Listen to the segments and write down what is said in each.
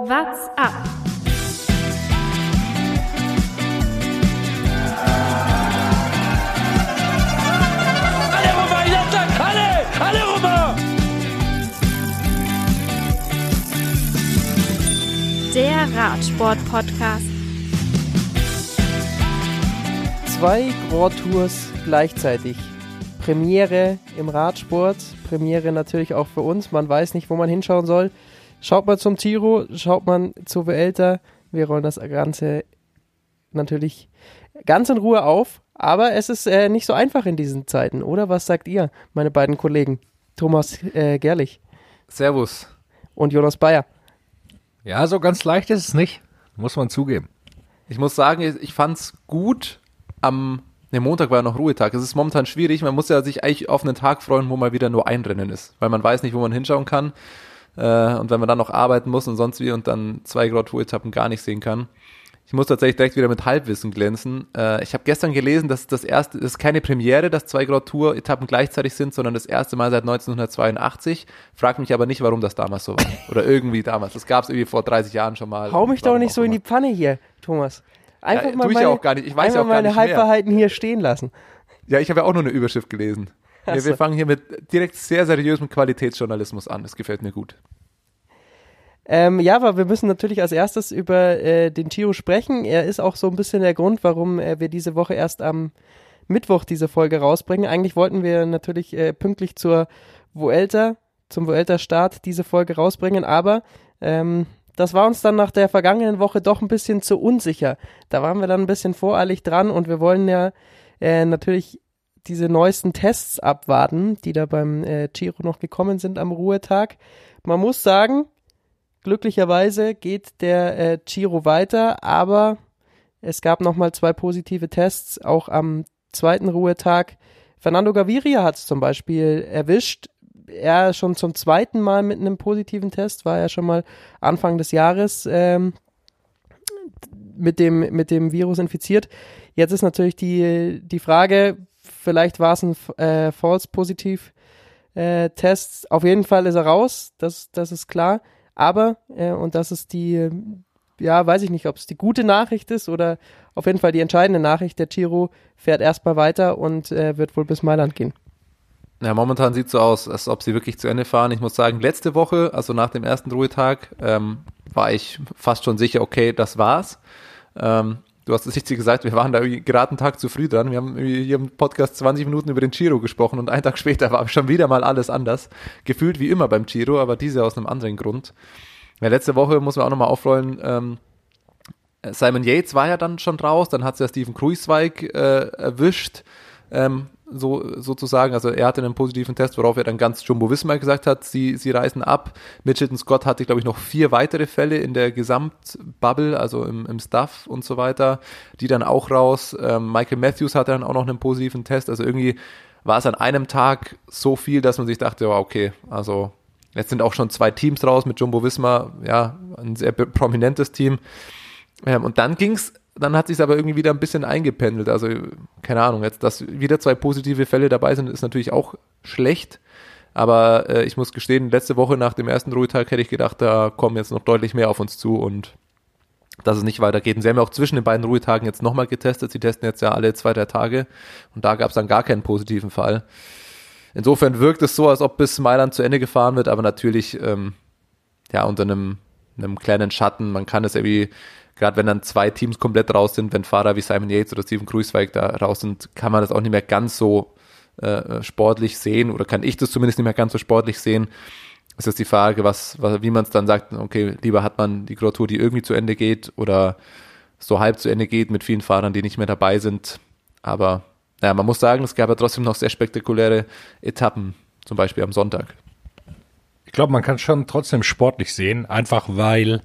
What's up? Alle rüber, Jattak, alle, alle rüber! Der Radsport-Podcast. Zwei Grand Tours gleichzeitig. Premiere im Radsport, Premiere natürlich auch für uns. Man weiß nicht, wo man hinschauen soll. Schaut man zum Tiro, schaut man zu Vuelta. Wir rollen das Ganze natürlich ganz in Ruhe auf. Aber es ist äh, nicht so einfach in diesen Zeiten, oder? Was sagt ihr, meine beiden Kollegen? Thomas äh, Gerlich Servus. und Jonas Bayer. Ja, so ganz leicht ist es nicht, muss man zugeben. Ich muss sagen, ich- ich fand's gut am Ne, Montag war ja noch Ruhetag. Es ist momentan schwierig. Man muss ja sich eigentlich auf einen Tag freuen, wo mal wieder nur ein Rennen ist. Weil man weiß nicht, wo man hinschauen kann. Äh, und wenn man dann noch arbeiten muss und sonst wie und dann zwei Grand Tour Etappen gar nicht sehen kann. Ich muss tatsächlich direkt wieder mit Halbwissen glänzen. Äh, ich habe gestern gelesen, dass das erste, das ist keine Premiere, dass zwei Grand Tour Etappen gleichzeitig sind, sondern das erste Mal seit 1982. Frag mich aber nicht, warum das damals so war. Oder irgendwie damals. Das gab es irgendwie vor 30 Jahren schon mal. Hau mich doch nicht so in die Pfanne hier, Thomas. Einfach Ja, mal ja meine, auch gar nicht. Ich weiß ja auch gar meine nicht. Halbwahrheiten hier stehen lassen. Ja, ich habe ja auch nur eine Überschrift gelesen. Ach Wir, so. wir fangen hier mit direkt sehr seriösem Qualitätsjournalismus an. Das gefällt mir gut. Ähm, ja, aber wir müssen natürlich als erstes über äh, den Giro sprechen. Er ist auch so ein bisschen der Grund, warum äh, wir diese Woche erst am Mittwoch diese Folge rausbringen. Eigentlich wollten wir natürlich äh, pünktlich zur Vuelta, zum Vuelta-Start diese Folge rausbringen, aber ähm, das war uns dann nach der vergangenen Woche doch ein bisschen zu unsicher. Da waren wir dann ein bisschen voreilig dran und wir wollen ja äh, natürlich diese neuesten Tests abwarten, die da beim äh, Giro noch gekommen sind am Ruhetag. Man muss sagen, glücklicherweise geht der äh, Giro weiter, aber es gab nochmal zwei positive Tests, auch am zweiten Ruhetag. Fernando Gaviria hat es zum Beispiel erwischt. Er schon zum zweiten Mal mit einem positiven Test, war ja schon mal Anfang des Jahres ähm, mit, dem, mit dem Virus infiziert. Jetzt ist natürlich die, die Frage, vielleicht war es ein äh, False-Positiv äh. Auf jeden Fall ist er raus, das, das ist klar. Aber, äh, und das ist die, ja, weiß ich nicht, ob es die gute Nachricht ist oder auf jeden Fall die entscheidende Nachricht. Der Giro fährt erstmal weiter und äh, wird wohl bis Mailand gehen. Ja, momentan sieht so aus, als ob sie wirklich zu Ende fahren. Ich muss sagen, letzte Woche, also nach dem ersten Ruhetag, ähm, war ich fast schon sicher, okay, das war's. Ähm, du hast es richtig gesagt, wir waren da gerade einen Tag zu früh dran. Wir haben hier im Podcast 20 Minuten über den Giro gesprochen und einen Tag später war schon wieder mal alles anders. Gefühlt wie immer beim Giro, aber diese aus einem anderen Grund. Ja, letzte Woche muss man auch nochmal aufrollen, ähm, Simon Yates war ja dann schon raus, dann hat es ja Steven Kruiswijk äh, erwischt, ähm, so sozusagen. Also er hatte einen positiven Test, worauf er dann ganz Jumbo Wismar gesagt hat, sie, sie reisen ab. Mitchelton Scott hatte, glaube ich, noch vier weitere Fälle in der Gesamtbubble, also im, im Staff und so weiter, die dann auch raus. Ähm, Michael Matthews hatte dann auch noch einen positiven Test. Also irgendwie war es an einem Tag so viel, dass man sich dachte, okay, also jetzt sind auch schon zwei Teams raus mit Jumbo Wismar, ja, ein sehr prominentes Team. Ähm, und dann ging's, dann hat sich aber irgendwie wieder ein bisschen eingependelt. Also, keine Ahnung, jetzt, dass wieder zwei positive Fälle dabei sind, ist natürlich auch schlecht. Aber äh, ich muss gestehen, letzte Woche nach dem ersten Ruhetag hätte ich gedacht, da kommen jetzt noch deutlich mehr auf uns zu und dass es nicht weitergeht. Und sie haben ja auch zwischen den beiden Ruhetagen jetzt nochmal getestet. Sie testen jetzt ja alle zwei, drei Tage und da gab es dann gar keinen positiven Fall. Insofern wirkt es so, als ob bis Mailand zu Ende gefahren wird, aber natürlich ähm, ja unter einem, einem kleinen Schatten. Man kann es irgendwie, gerade wenn dann zwei Teams komplett raus sind, wenn Fahrer wie Simon Yates oder Steven Kruiswijk da raus sind, kann man das auch nicht mehr ganz so äh, sportlich sehen oder kann ich das zumindest nicht mehr ganz so sportlich sehen. Es ist die Frage, was, was wie man es dann sagt, okay, lieber hat man die Grand die irgendwie zu Ende geht oder so halb zu Ende geht mit vielen Fahrern, die nicht mehr dabei sind. Aber naja, man muss sagen, es gab ja trotzdem noch sehr spektakuläre Etappen, zum Beispiel am Sonntag. Ich glaube, man kann es schon trotzdem sportlich sehen, einfach weil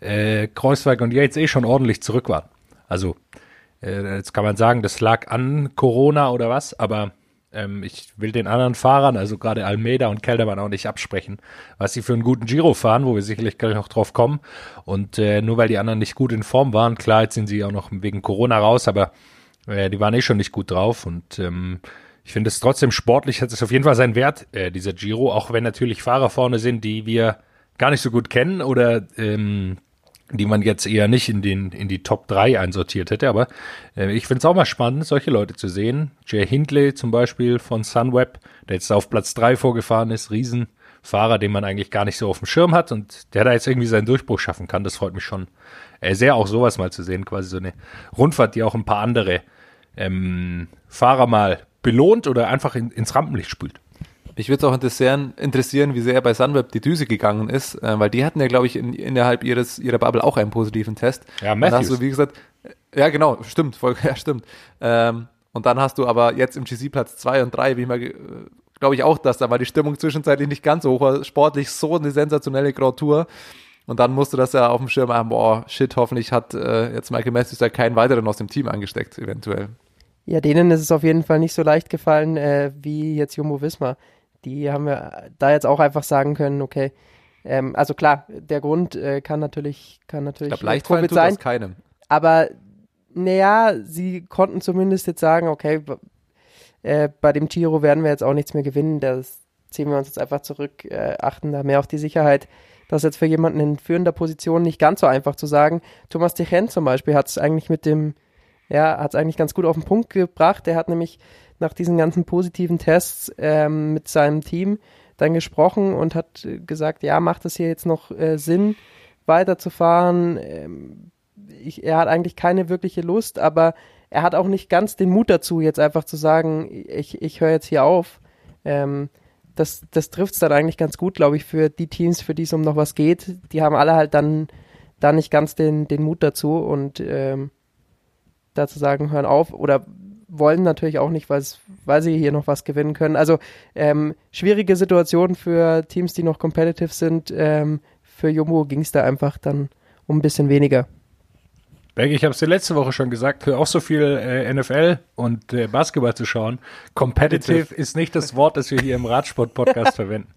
äh, Kreuzweig und Yates eh schon ordentlich zurück waren. Also, äh, jetzt kann man sagen, das lag an Corona oder was, aber ähm, ich will den anderen Fahrern, also gerade Almeida und Keldermann auch nicht absprechen, was sie für einen guten Giro fahren, wo wir sicherlich gleich noch drauf kommen. Und äh, nur weil die anderen nicht gut in Form waren, klar, jetzt sind sie auch noch wegen Corona raus, aber äh, die waren eh schon nicht gut drauf und ähm, ich finde es trotzdem sportlich, hat es auf jeden Fall seinen Wert, äh, dieser Giro, auch wenn natürlich Fahrer vorne sind, die wir gar nicht so gut kennen oder ähm, die man jetzt eher nicht in, den, in die Top 3 einsortiert hätte. Aber äh, ich finde es auch mal spannend, solche Leute zu sehen. Jay Hindley zum Beispiel von Sunweb, der jetzt auf Platz 3 vorgefahren ist, Riesenfahrer, den man eigentlich gar nicht so auf dem Schirm hat und der da jetzt irgendwie seinen Durchbruch schaffen kann. Das freut mich schon äh, sehr, auch sowas mal zu sehen. Quasi so eine Rundfahrt, die auch ein paar andere ähm, Fahrer mal belohnt oder einfach in, ins Rampenlicht spült. Mich würde es auch interessieren, interessieren, wie sehr bei Sunweb die Düse gegangen ist, äh, weil die hatten ja, glaube ich, in, innerhalb ihres ihrer Bubble auch einen positiven Test. Ja, Und dann Matthews. hast du, wie gesagt, ja genau, stimmt, voll, ja stimmt. Ähm, und dann hast du aber jetzt im GC Platz 2 und 3, wie ich mal, ge- äh, glaube ich auch, dass da mal die Stimmung zwischenzeitlich nicht ganz so hoch war. Sportlich so eine sensationelle Grand Tour. Und dann musst du das ja auf dem Schirm haben, boah, shit, hoffentlich hat äh, jetzt Michael Matthews da keinen weiteren aus dem Team angesteckt, eventuell. Ja, denen ist es auf jeden Fall nicht so leicht gefallen äh, wie jetzt Jumbo Wismar. Die haben wir da jetzt auch einfach sagen können, okay, ähm, also klar, der Grund äh, kann natürlich, kann Ich natürlich glaube, äh, leicht Covid sein, das keinem. aber naja, sie konnten zumindest jetzt sagen, okay, äh, bei dem Giro werden wir jetzt auch nichts mehr gewinnen, das ziehen wir uns jetzt einfach zurück, äh, achten da mehr auf die Sicherheit. Das ist jetzt für jemanden in führender Position nicht ganz so einfach zu sagen. Thomas Dechen zum Beispiel hat es eigentlich mit dem, ja, hat es eigentlich ganz gut auf den Punkt gebracht. Der hat nämlich nach diesen ganzen positiven Tests ähm, mit seinem Team dann gesprochen und hat äh, gesagt, ja, macht es hier jetzt noch äh, Sinn, weiterzufahren? Ähm, ich, er hat eigentlich keine wirkliche Lust, aber er hat auch nicht ganz den Mut dazu, jetzt einfach zu sagen, ich, ich höre jetzt hier auf. Ähm, das das trifft es dann eigentlich ganz gut, glaube ich, für die Teams, für die es um noch was geht. Die haben alle halt dann, dann nicht ganz den, den Mut dazu und ähm, da zu sagen, hören auf oder wollen natürlich auch nicht, weil sie hier noch was gewinnen können. Also ähm, schwierige Situation für Teams, die noch competitive sind. Ähm, für Jumbo ging es da einfach dann um ein bisschen weniger. Berg, ich habe es dir letzte Woche schon gesagt, hör auch so viel äh, NFL und äh, Basketball zu schauen. Competitive ist nicht das Wort, das wir hier im Radsport-Podcast verwenden.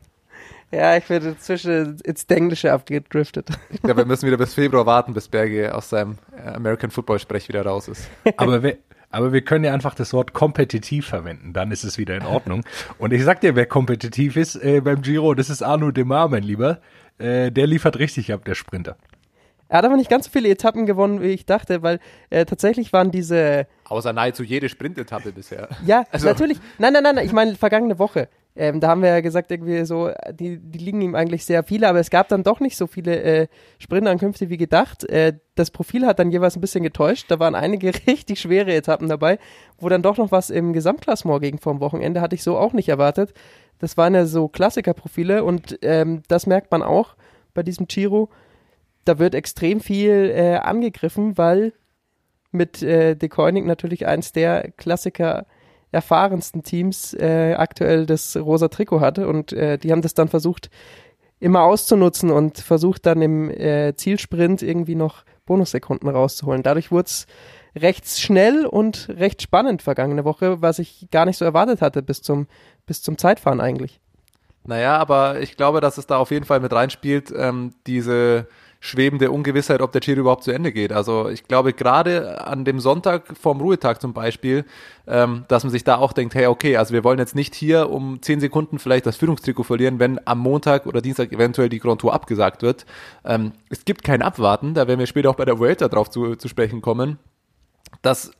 Ja, ich bin inzwischen ins Englische abgedriftet. Ich glaube, wir müssen wieder bis Februar warten, bis Berge aus seinem äh, American Football Sprech wieder raus ist. Aber wir, aber wir können ja einfach das Wort kompetitiv verwenden, dann ist es wieder in Ordnung. Und ich sag dir, wer kompetitiv ist äh, beim Giro, das ist Arno Demar, mein Lieber. Äh, der liefert richtig ab, der Sprinter. Er hat aber nicht ganz so viele Etappen gewonnen, wie ich dachte, weil äh, tatsächlich waren diese, Außer nahezu jede Sprintetappe bisher. ja, Also- natürlich, nein, nein, nein, nein, ich meine vergangene Woche. Ähm, da haben wir ja gesagt, irgendwie so, die, die liegen ihm eigentlich sehr viele, aber es gab dann doch nicht so viele äh, Sprintankünfte wie gedacht. Äh, das Profil hat dann jeweils ein bisschen getäuscht. Da waren einige richtig schwere Etappen dabei, wo dann doch noch was im Gesamtklassement ging vom Wochenende, hatte ich so auch nicht erwartet. Das waren ja so Klassikerprofile und ähm, das merkt man auch bei diesem Giro. Da wird extrem viel äh, angegriffen, weil mit äh, De Koenig natürlich eins der Klassiker erfahrensten Teams äh, aktuell das rosa Trikot hatte und äh, die haben das dann versucht immer auszunutzen und versucht dann im äh, Zielsprint irgendwie noch Bonussekunden rauszuholen. Dadurch wurde es recht schnell und recht spannend vergangene Woche, was ich gar nicht so erwartet hatte bis zum, bis zum Zeitfahren eigentlich. Naja, aber ich glaube, dass es da auf jeden Fall mit reinspielt, ähm, diese schwebende Ungewissheit, ob der Giro überhaupt zu Ende geht. Also ich glaube gerade an dem Sonntag vorm Ruhetag zum Beispiel, ähm, dass man sich da auch denkt, hey, okay, also wir wollen jetzt nicht hier um zehn Sekunden vielleicht das Führungstrikot verlieren, wenn am Montag oder Dienstag eventuell die Grand Tour abgesagt wird. Ähm, es gibt kein Abwarten, da werden wir später auch bei der Vuelta drauf zu, zu sprechen kommen. Das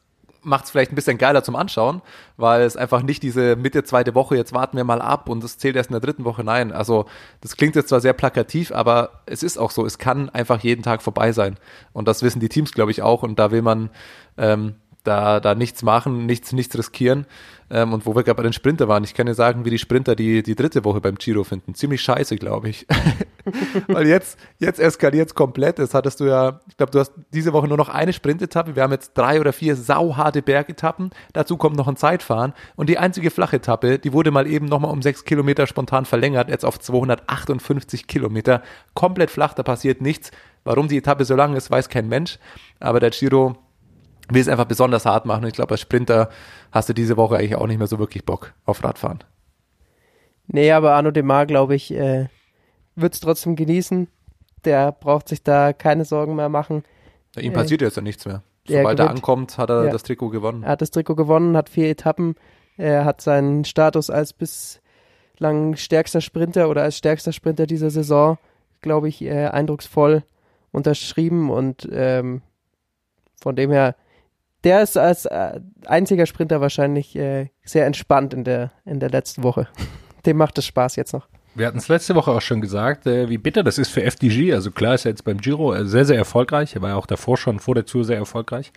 macht es vielleicht ein bisschen geiler zum Anschauen, weil es einfach nicht diese Mitte zweite Woche, jetzt warten wir mal ab und es zählt erst in der dritten Woche. Nein, also das klingt jetzt zwar sehr plakativ, aber es ist auch so, es kann einfach jeden Tag vorbei sein. Und das wissen die Teams, glaube ich, auch. Und da will man ähm, da, da nichts machen, nichts, nichts riskieren. Ähm, und wo wir gerade bei den Sprinter waren, ich kann dir sagen, wie die Sprinter die, die dritte Woche beim Giro finden. Ziemlich scheiße, glaube ich. Weil jetzt, jetzt eskaliert es komplett. Das hattest du ja, ich glaube, du hast diese Woche nur noch eine Sprintetappe. Wir haben jetzt drei oder vier sauharte Bergetappen. Dazu kommt noch ein Zeitfahren. Und die einzige Flachetappe, die wurde mal eben nochmal um sechs Kilometer spontan verlängert, jetzt auf 258 Kilometer. Komplett flach, da passiert nichts. Warum die Etappe so lang ist, weiß kein Mensch. Aber der Giro will es einfach besonders hart machen. Und ich glaube, als Sprinter hast du diese Woche eigentlich auch nicht mehr so wirklich Bock auf Radfahren. Nee, aber Arno Demar, glaube ich, äh, wird es trotzdem genießen. Der braucht sich da keine Sorgen mehr machen. Ihm Äh, passiert jetzt ja nichts mehr. Sobald er gewinnt. ankommt, hat er Ja. das Trikot gewonnen. Er hat das Trikot gewonnen, hat vier Etappen. Er hat seinen Status als bislang stärkster Sprinter oder als stärkster Sprinter dieser Saison glaube ich, äh, eindrucksvoll unterschrieben und ähm, von dem her, der ist als äh, einziger Sprinter wahrscheinlich äh, sehr entspannt in der, in der letzten Woche. Dem macht es Spaß jetzt noch. Wir hatten es letzte Woche auch schon gesagt, äh, wie bitter das ist für FDG. Also klar ist er jetzt beim Giro äh, sehr, sehr erfolgreich. Er war ja auch davor schon vor der Tour sehr erfolgreich.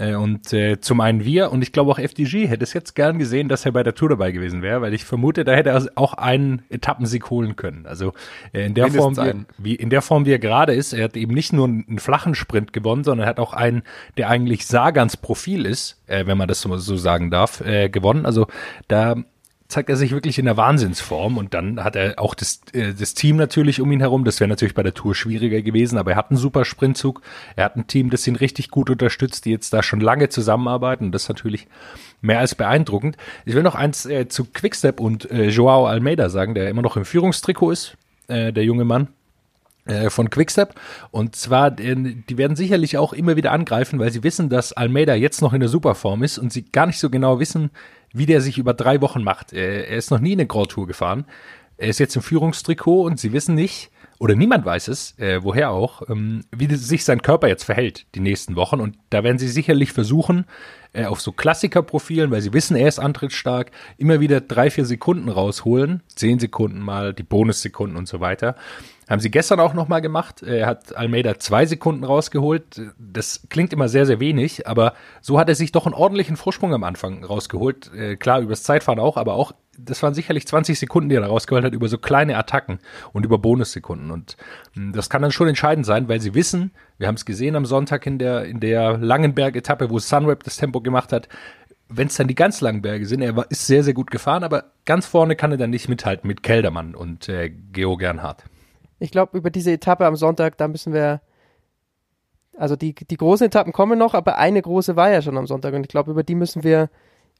Äh, und äh, zum einen wir und ich glaube auch FDG hätte es jetzt gern gesehen, dass er bei der Tour dabei gewesen wäre, weil ich vermute, da hätte er auch einen Etappensieg holen können. Also äh, in der Mindestens Form, wie, einen. wie in der Form, wie er gerade ist, er hat eben nicht nur einen flachen Sprint gewonnen, sondern er hat auch einen, der eigentlich Sagans Profil ist, äh, wenn man das so, so sagen darf, äh, gewonnen. Also da zeigt er sich wirklich in der Wahnsinnsform und dann hat er auch das, äh, das Team natürlich um ihn herum. Das wäre natürlich bei der Tour schwieriger gewesen, aber er hat einen super Sprintzug. Er hat ein Team, das ihn richtig gut unterstützt, die jetzt da schon lange zusammenarbeiten und das ist natürlich mehr als beeindruckend. Ich will noch eins äh, zu Quickstep und äh, Joao Almeida sagen, der immer noch im Führungstrikot ist, äh, der junge Mann äh, von Quickstep. Und zwar, die werden sicherlich auch immer wieder angreifen, weil sie wissen, dass Almeida jetzt noch in der Superform ist und sie gar nicht so genau wissen, wie der sich über drei Wochen macht. Er ist noch nie eine Grand Tour gefahren. Er ist jetzt im Führungstrikot und sie wissen nicht, oder niemand weiß es, äh, woher auch, ähm, wie sich sein Körper jetzt verhält die nächsten Wochen. Und da werden sie sicherlich versuchen, äh, auf so Klassikerprofilen, weil sie wissen, er ist antrittsstark, immer wieder drei, vier Sekunden rausholen. Zehn Sekunden mal, die Bonussekunden und so weiter. Haben sie gestern auch nochmal gemacht. Er hat Almeida zwei Sekunden rausgeholt. Das klingt immer sehr, sehr wenig, aber so hat er sich doch einen ordentlichen Vorsprung am Anfang rausgeholt. Äh, klar, übers Zeitfahren auch, aber auch, das waren sicherlich 20 Sekunden, die er da rausgeholt hat, über so kleine Attacken und über Bonussekunden. Und mh, das kann dann schon entscheidend sein, weil sie wissen, wir haben es gesehen am Sonntag in der, in der Langenberg-Etappe, wo Sunweb das Tempo gemacht hat, wenn es dann die ganz langen Berge sind, er ist sehr, sehr gut gefahren, aber ganz vorne kann er dann nicht mithalten mit Keldermann und äh, Geo Gernhardt. Ich glaube, über diese Etappe am Sonntag, da müssen wir. Also die, die großen Etappen kommen noch, aber eine große war ja schon am Sonntag und ich glaube, über die müssen wir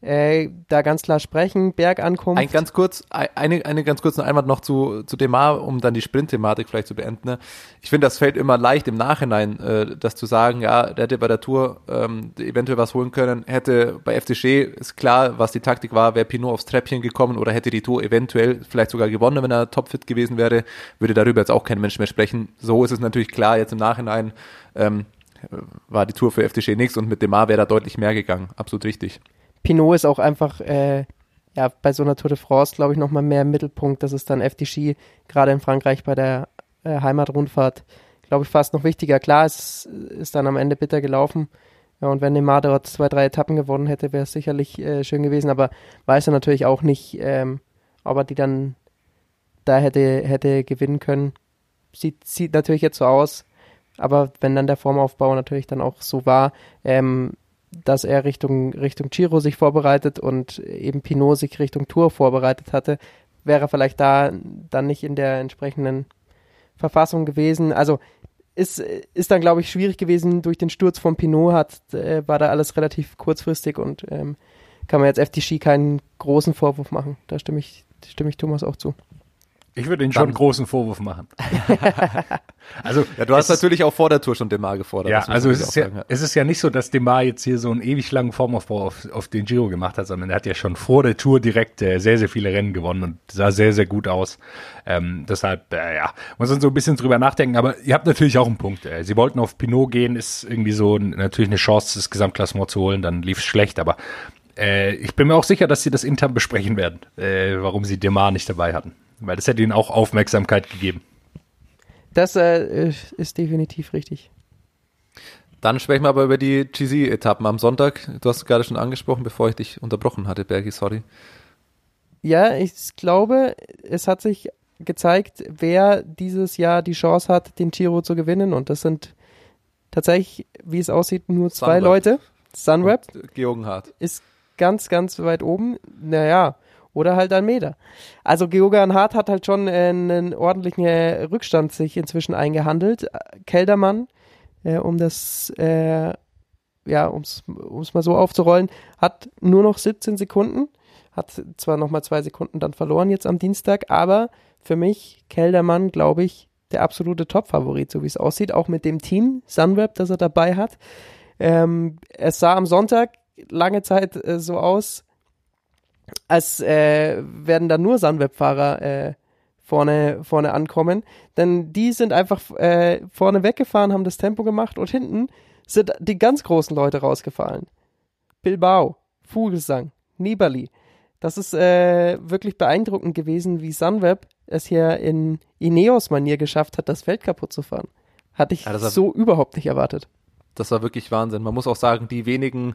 äh, da ganz klar sprechen. Bergankunft. Ein ganz kurz, ein- eine, eine ganz kurzen Einwand noch zu, zu Demar, um dann die Sprint-Thematik vielleicht zu beenden. ne? Ich finde, das fällt immer leicht im Nachhinein, äh, das zu sagen, ja, der hätte bei der Tour ähm, eventuell was holen können, hätte bei FDG, ist klar, was die Taktik war, wäre Pinot aufs Treppchen gekommen oder hätte die Tour eventuell vielleicht sogar gewonnen, wenn er topfit gewesen wäre, würde darüber jetzt auch kein Mensch mehr sprechen. So ist es natürlich klar, jetzt im Nachhinein ähm, war die Tour für FDG nichts und mit Demar wäre da deutlich mehr gegangen. Absolut richtig. Pinot ist auch einfach äh, ja, bei so einer Tour de France, glaube ich, nochmal mehr im Mittelpunkt. Das ist dann FDG, gerade in Frankreich bei der äh, Heimatrundfahrt, glaube ich, fast noch wichtiger. Klar, es ist dann am Ende bitter gelaufen. Ja, und wenn Neymar dort zwei, drei Etappen gewonnen hätte, wäre es sicherlich äh, schön gewesen. Aber weiß er natürlich auch nicht, ähm, ob er die dann da hätte, hätte gewinnen können. Sieht, sieht natürlich jetzt so aus. Aber wenn dann der Formaufbau natürlich dann auch so war, ähm, dass er Richtung, Richtung Giro sich vorbereitet und eben Pinot sich Richtung Tour vorbereitet hatte, wäre vielleicht da dann nicht in der entsprechenden Verfassung gewesen. Also ist, ist dann, glaube ich, schwierig gewesen. Durch den Sturz von Pinot hat, äh, war da alles relativ kurzfristig und ähm, kann man jetzt FDG keinen großen Vorwurf machen. Da stimme ich, stimme ich Thomas auch zu. Ich würde Ihnen schon einen großen Vorwurf machen. also, Ja, du hast natürlich auch vor der Tour schon Demar gefordert. Ja, also es ist ja, sagen, es ist ja nicht so, dass Demar jetzt hier so einen ewig langen Formaufbau auf, auf den Giro gemacht hat, sondern er hat ja schon vor der Tour direkt äh, sehr, sehr viele Rennen gewonnen und sah sehr, sehr gut aus. Ähm, deshalb, äh, ja, muss man so ein bisschen drüber nachdenken. Aber ihr habt natürlich auch einen Punkt. Äh, sie wollten auf Pinot gehen, ist irgendwie so natürlich eine Chance, das Gesamtklassement zu holen. Dann lief es schlecht, aber äh, ich bin mir auch sicher, dass sie das intern besprechen werden, äh, warum sie Demar nicht dabei hatten. Weil das hätte ihnen auch Aufmerksamkeit gegeben. Das äh, ist definitiv richtig. Dann sprechen wir aber über die GC-Etappen am Sonntag. Du hast es gerade schon angesprochen, bevor ich dich unterbrochen hatte, Bergi, sorry. Ja, ich glaube, es hat sich gezeigt, wer dieses Jahr die Chance hat, den Giro zu gewinnen. Und das sind tatsächlich, wie es aussieht, nur zwei Sunweb. Leute. Sunweb Georgen Hart. ist ganz, ganz weit oben. Naja, oder halt Almeida. Also Georgan Hart hat halt schon äh, einen ordentlichen äh, Rückstand sich inzwischen eingehandelt. Keldermann, äh, um das, äh, ja, um es mal so aufzurollen, hat nur noch 17 Sekunden. Hat zwar nochmal zwei Sekunden dann verloren jetzt am Dienstag, aber für mich Keldermann, glaube ich, der absolute Top-Favorit, so wie es aussieht, auch mit dem Team Sunweb, das er dabei hat. Ähm, es sah am Sonntag lange Zeit äh, so aus, als äh, werden da nur Sunweb-Fahrer äh, vorne, vorne ankommen. Denn die sind einfach äh, vorne weggefahren, haben das Tempo gemacht und hinten sind die ganz großen Leute rausgefallen. Bilbao, Vogelsang, Nibali. Das ist äh, wirklich beeindruckend gewesen, wie Sunweb es hier in Ineos-Manier geschafft hat, das Feld kaputt zu fahren. Hatte ich Ja, so überhaupt nicht erwartet. Das war wirklich Wahnsinn. Man muss auch sagen, die wenigen,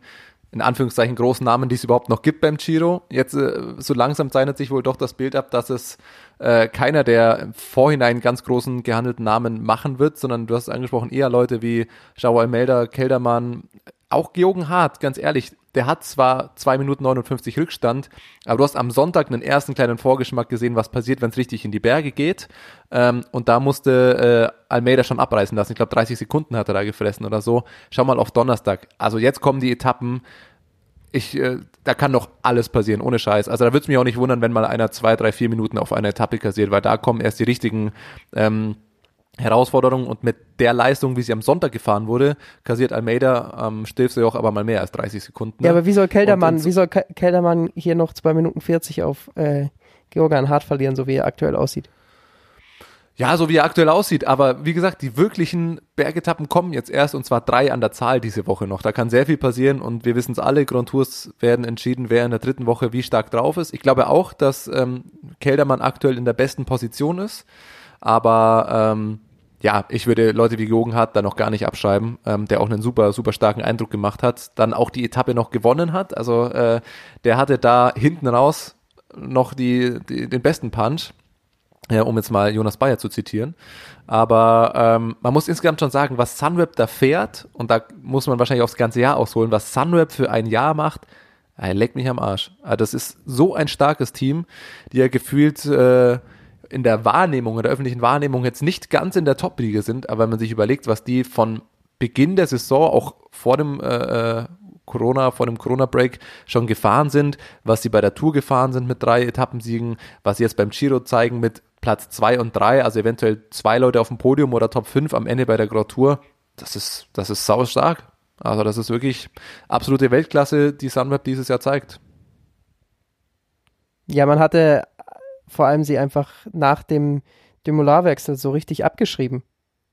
in Anführungszeichen, großen Namen, die es überhaupt noch gibt beim Giro. Jetzt äh, so langsam zeichnet sich wohl doch das Bild ab, dass es äh, keiner der im Vorhinein ganz großen gehandelten Namen machen wird, sondern du hast es angesprochen, eher Leute wie Joao Almeida, Keldermann, auch Georgen Hart, ganz ehrlich, der hat zwar 2 Minuten 59 Rückstand, aber du hast am Sonntag einen ersten kleinen Vorgeschmack gesehen, was passiert, wenn es richtig in die Berge geht. Ähm, und da musste äh, Almeida schon abreißen lassen. Ich glaube, 30 Sekunden hat er da gefressen oder so. Schau mal auf Donnerstag. Also jetzt kommen die Etappen. Ich, äh, da kann noch alles passieren, ohne Scheiß. Also da würde es mich auch nicht wundern, wenn mal einer zwei, drei, vier Minuten auf einer Etappe kassiert, weil da kommen erst die richtigen ähm, Herausforderungen und mit der Leistung, wie sie am Sonntag gefahren wurde, kassiert Almeida am Stilfseejoch aber mal mehr als 30 Sekunden. Ja, aber wie soll Keldermann, Und- und- wie soll Ke- Keldermann hier noch 2 Minuten 40 auf äh, Georgan Hart verlieren, so wie er aktuell aussieht? Ja, so wie er aktuell aussieht. Aber wie gesagt, die wirklichen Bergetappen kommen jetzt erst und zwar drei an der Zahl diese Woche noch. Da kann sehr viel passieren und wir wissen es alle, Grand Tours werden entschieden, wer in der dritten Woche wie stark drauf ist. Ich glaube auch, dass ähm, Keldermann aktuell in der besten Position ist. Aber ähm, ja, ich würde Leute wie Jogen Hart da noch gar nicht abschreiben, ähm, der auch einen super, super starken Eindruck gemacht hat, dann auch die Etappe noch gewonnen hat. Also äh, der hatte da hinten raus noch die, die, den besten Punch ja, um jetzt mal Jonas Bayer zu zitieren. Aber ähm, man muss insgesamt schon sagen, was Sunweb da fährt, und da muss man wahrscheinlich aufs ganze Jahr ausholen, was Sunweb für ein Jahr macht, ey, leck mich am Arsch. Also das ist so ein starkes Team, die ja gefühlt äh, in der Wahrnehmung, in der öffentlichen Wahrnehmung jetzt nicht ganz in der Top-Liga sind, aber wenn man sich überlegt, was die von Beginn der Saison, auch vor dem äh, äh, Corona, vor dem Corona-Break schon gefahren sind, was sie bei der Tour gefahren sind mit drei Etappensiegen, was sie jetzt beim Giro zeigen mit Platz zwei und drei, also eventuell zwei Leute auf dem Podium oder Top 5 am Ende bei der Grand Tour, das ist, das ist sau stark. Also das ist wirklich absolute Weltklasse, die Sunweb dieses Jahr zeigt. Ja, man hatte vor allem sie einfach nach dem Demolarwechsel so richtig abgeschrieben.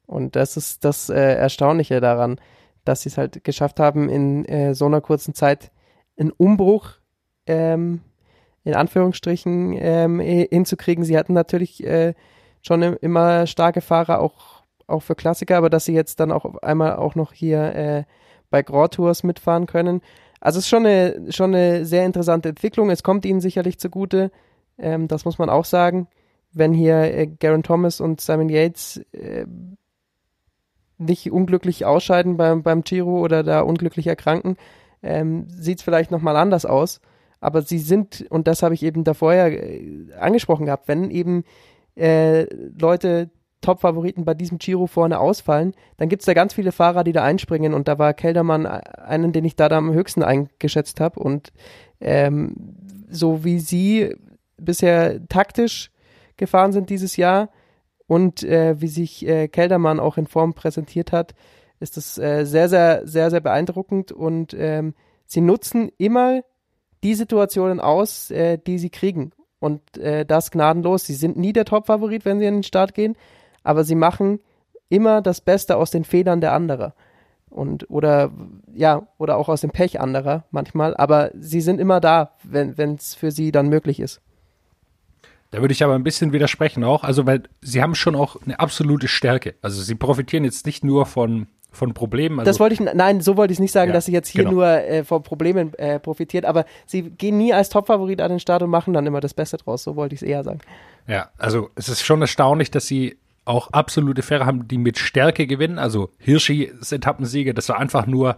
Und das ist das äh, Erstaunliche daran, dass sie es halt geschafft haben, in äh, so einer kurzen Zeit einen Umbruch ähm, in Anführungsstrichen ähm, hinzukriegen. Sie hatten natürlich äh, schon im- immer starke Fahrer, auch, auch für Klassiker, aber dass sie jetzt dann auch einmal auch noch hier äh, bei Grand Tours mitfahren können. Also es ist schon eine, schon eine sehr interessante Entwicklung. Es kommt ihnen sicherlich zugute. Ähm, das muss man auch sagen. Wenn hier äh, Garen Thomas und Simon Yates äh, nicht unglücklich ausscheiden beim, beim Giro oder da unglücklich erkranken, ähm, sieht es vielleicht nochmal anders aus. Aber sie sind, und das habe ich eben davor ja äh, angesprochen gehabt, wenn eben äh, Leute Top-Favoriten bei diesem Giro vorne ausfallen, dann gibt es da ganz viele Fahrer, die da einspringen und da war Keldermann einen, den ich da, da am höchsten eingeschätzt habe und ähm, so wie sie bisher taktisch gefahren sind dieses Jahr. Und äh, wie sich äh, Keldermann auch in Form präsentiert hat, ist das äh, sehr, sehr, sehr, sehr beeindruckend. Und ähm, sie nutzen immer die Situationen aus, äh, die sie kriegen. Und äh, das gnadenlos. Sie sind nie der Top-Favorit, wenn sie in den Start gehen, aber sie machen immer das Beste aus den Fehlern der anderer und oder ja oder auch aus dem Pech anderer manchmal, aber sie sind immer da, wenn es für sie dann möglich ist. Da würde ich aber ein bisschen widersprechen auch. Also, weil sie haben schon auch eine absolute Stärke. Also, sie profitieren jetzt nicht nur von, von Problemen. Also, das wollte ich, nein, so wollte ich nicht sagen, Ja, dass sie jetzt hier genau. nur äh, vor Problemen äh, profitiert, aber sie gehen nie als Topfavorit an den Start und machen dann immer das Beste draus, so wollte ich es eher sagen. Ja, also es ist schon erstaunlich, dass sie auch absolute Fahrer haben, die mit Stärke gewinnen. Also Hirschis Etappensieger, das war einfach nur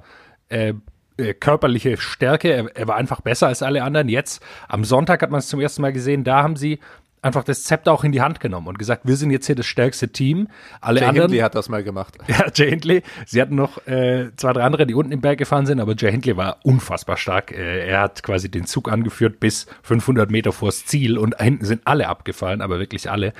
äh, äh, körperliche Stärke. Er, er war einfach besser als alle anderen. Jetzt am Sonntag hat man es zum ersten Mal gesehen. Da haben sie einfach das Zepter auch in die Hand genommen und gesagt, wir sind jetzt hier das stärkste Team. Alle Jay anderen. Hindley hat das mal gemacht. Ja, Jay Hindley. Sie hatten noch äh, zwei, drei andere, die unten im Berg gefahren sind, aber Jay Hindley war unfassbar stark. Äh, er hat quasi den Zug angeführt bis 500 Meter vors Ziel und hinten sind alle abgefallen, aber wirklich alle.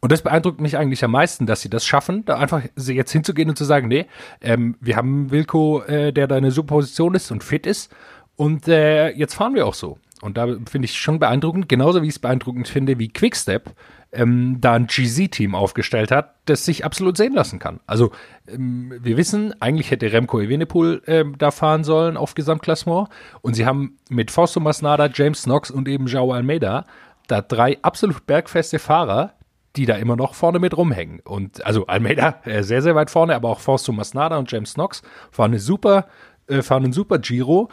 Und das beeindruckt mich eigentlich am meisten, dass sie das schaffen, da einfach sie jetzt hinzugehen und zu sagen, nee, ähm, wir haben Wilko, äh, der da in einer super Position ist und fit ist Und äh, jetzt fahren wir auch so. Und da finde ich schon beeindruckend, genauso wie ich es beeindruckend finde, wie Quickstep ähm, da ein GZ-Team aufgestellt hat, das sich absolut sehen lassen kann. Also ähm, wir wissen, eigentlich hätte Remco Evenepoel ähm, da fahren sollen auf Gesamtklassement und sie haben mit Fausto Masnada, James Knox und eben Joao Almeida da drei absolut bergfeste Fahrer, die da immer noch vorne mit rumhängen. Und also Almeida äh, sehr, sehr weit vorne, aber auch Fausto Masnada und James Knox fahren eine super, äh, fahren einen super Giro.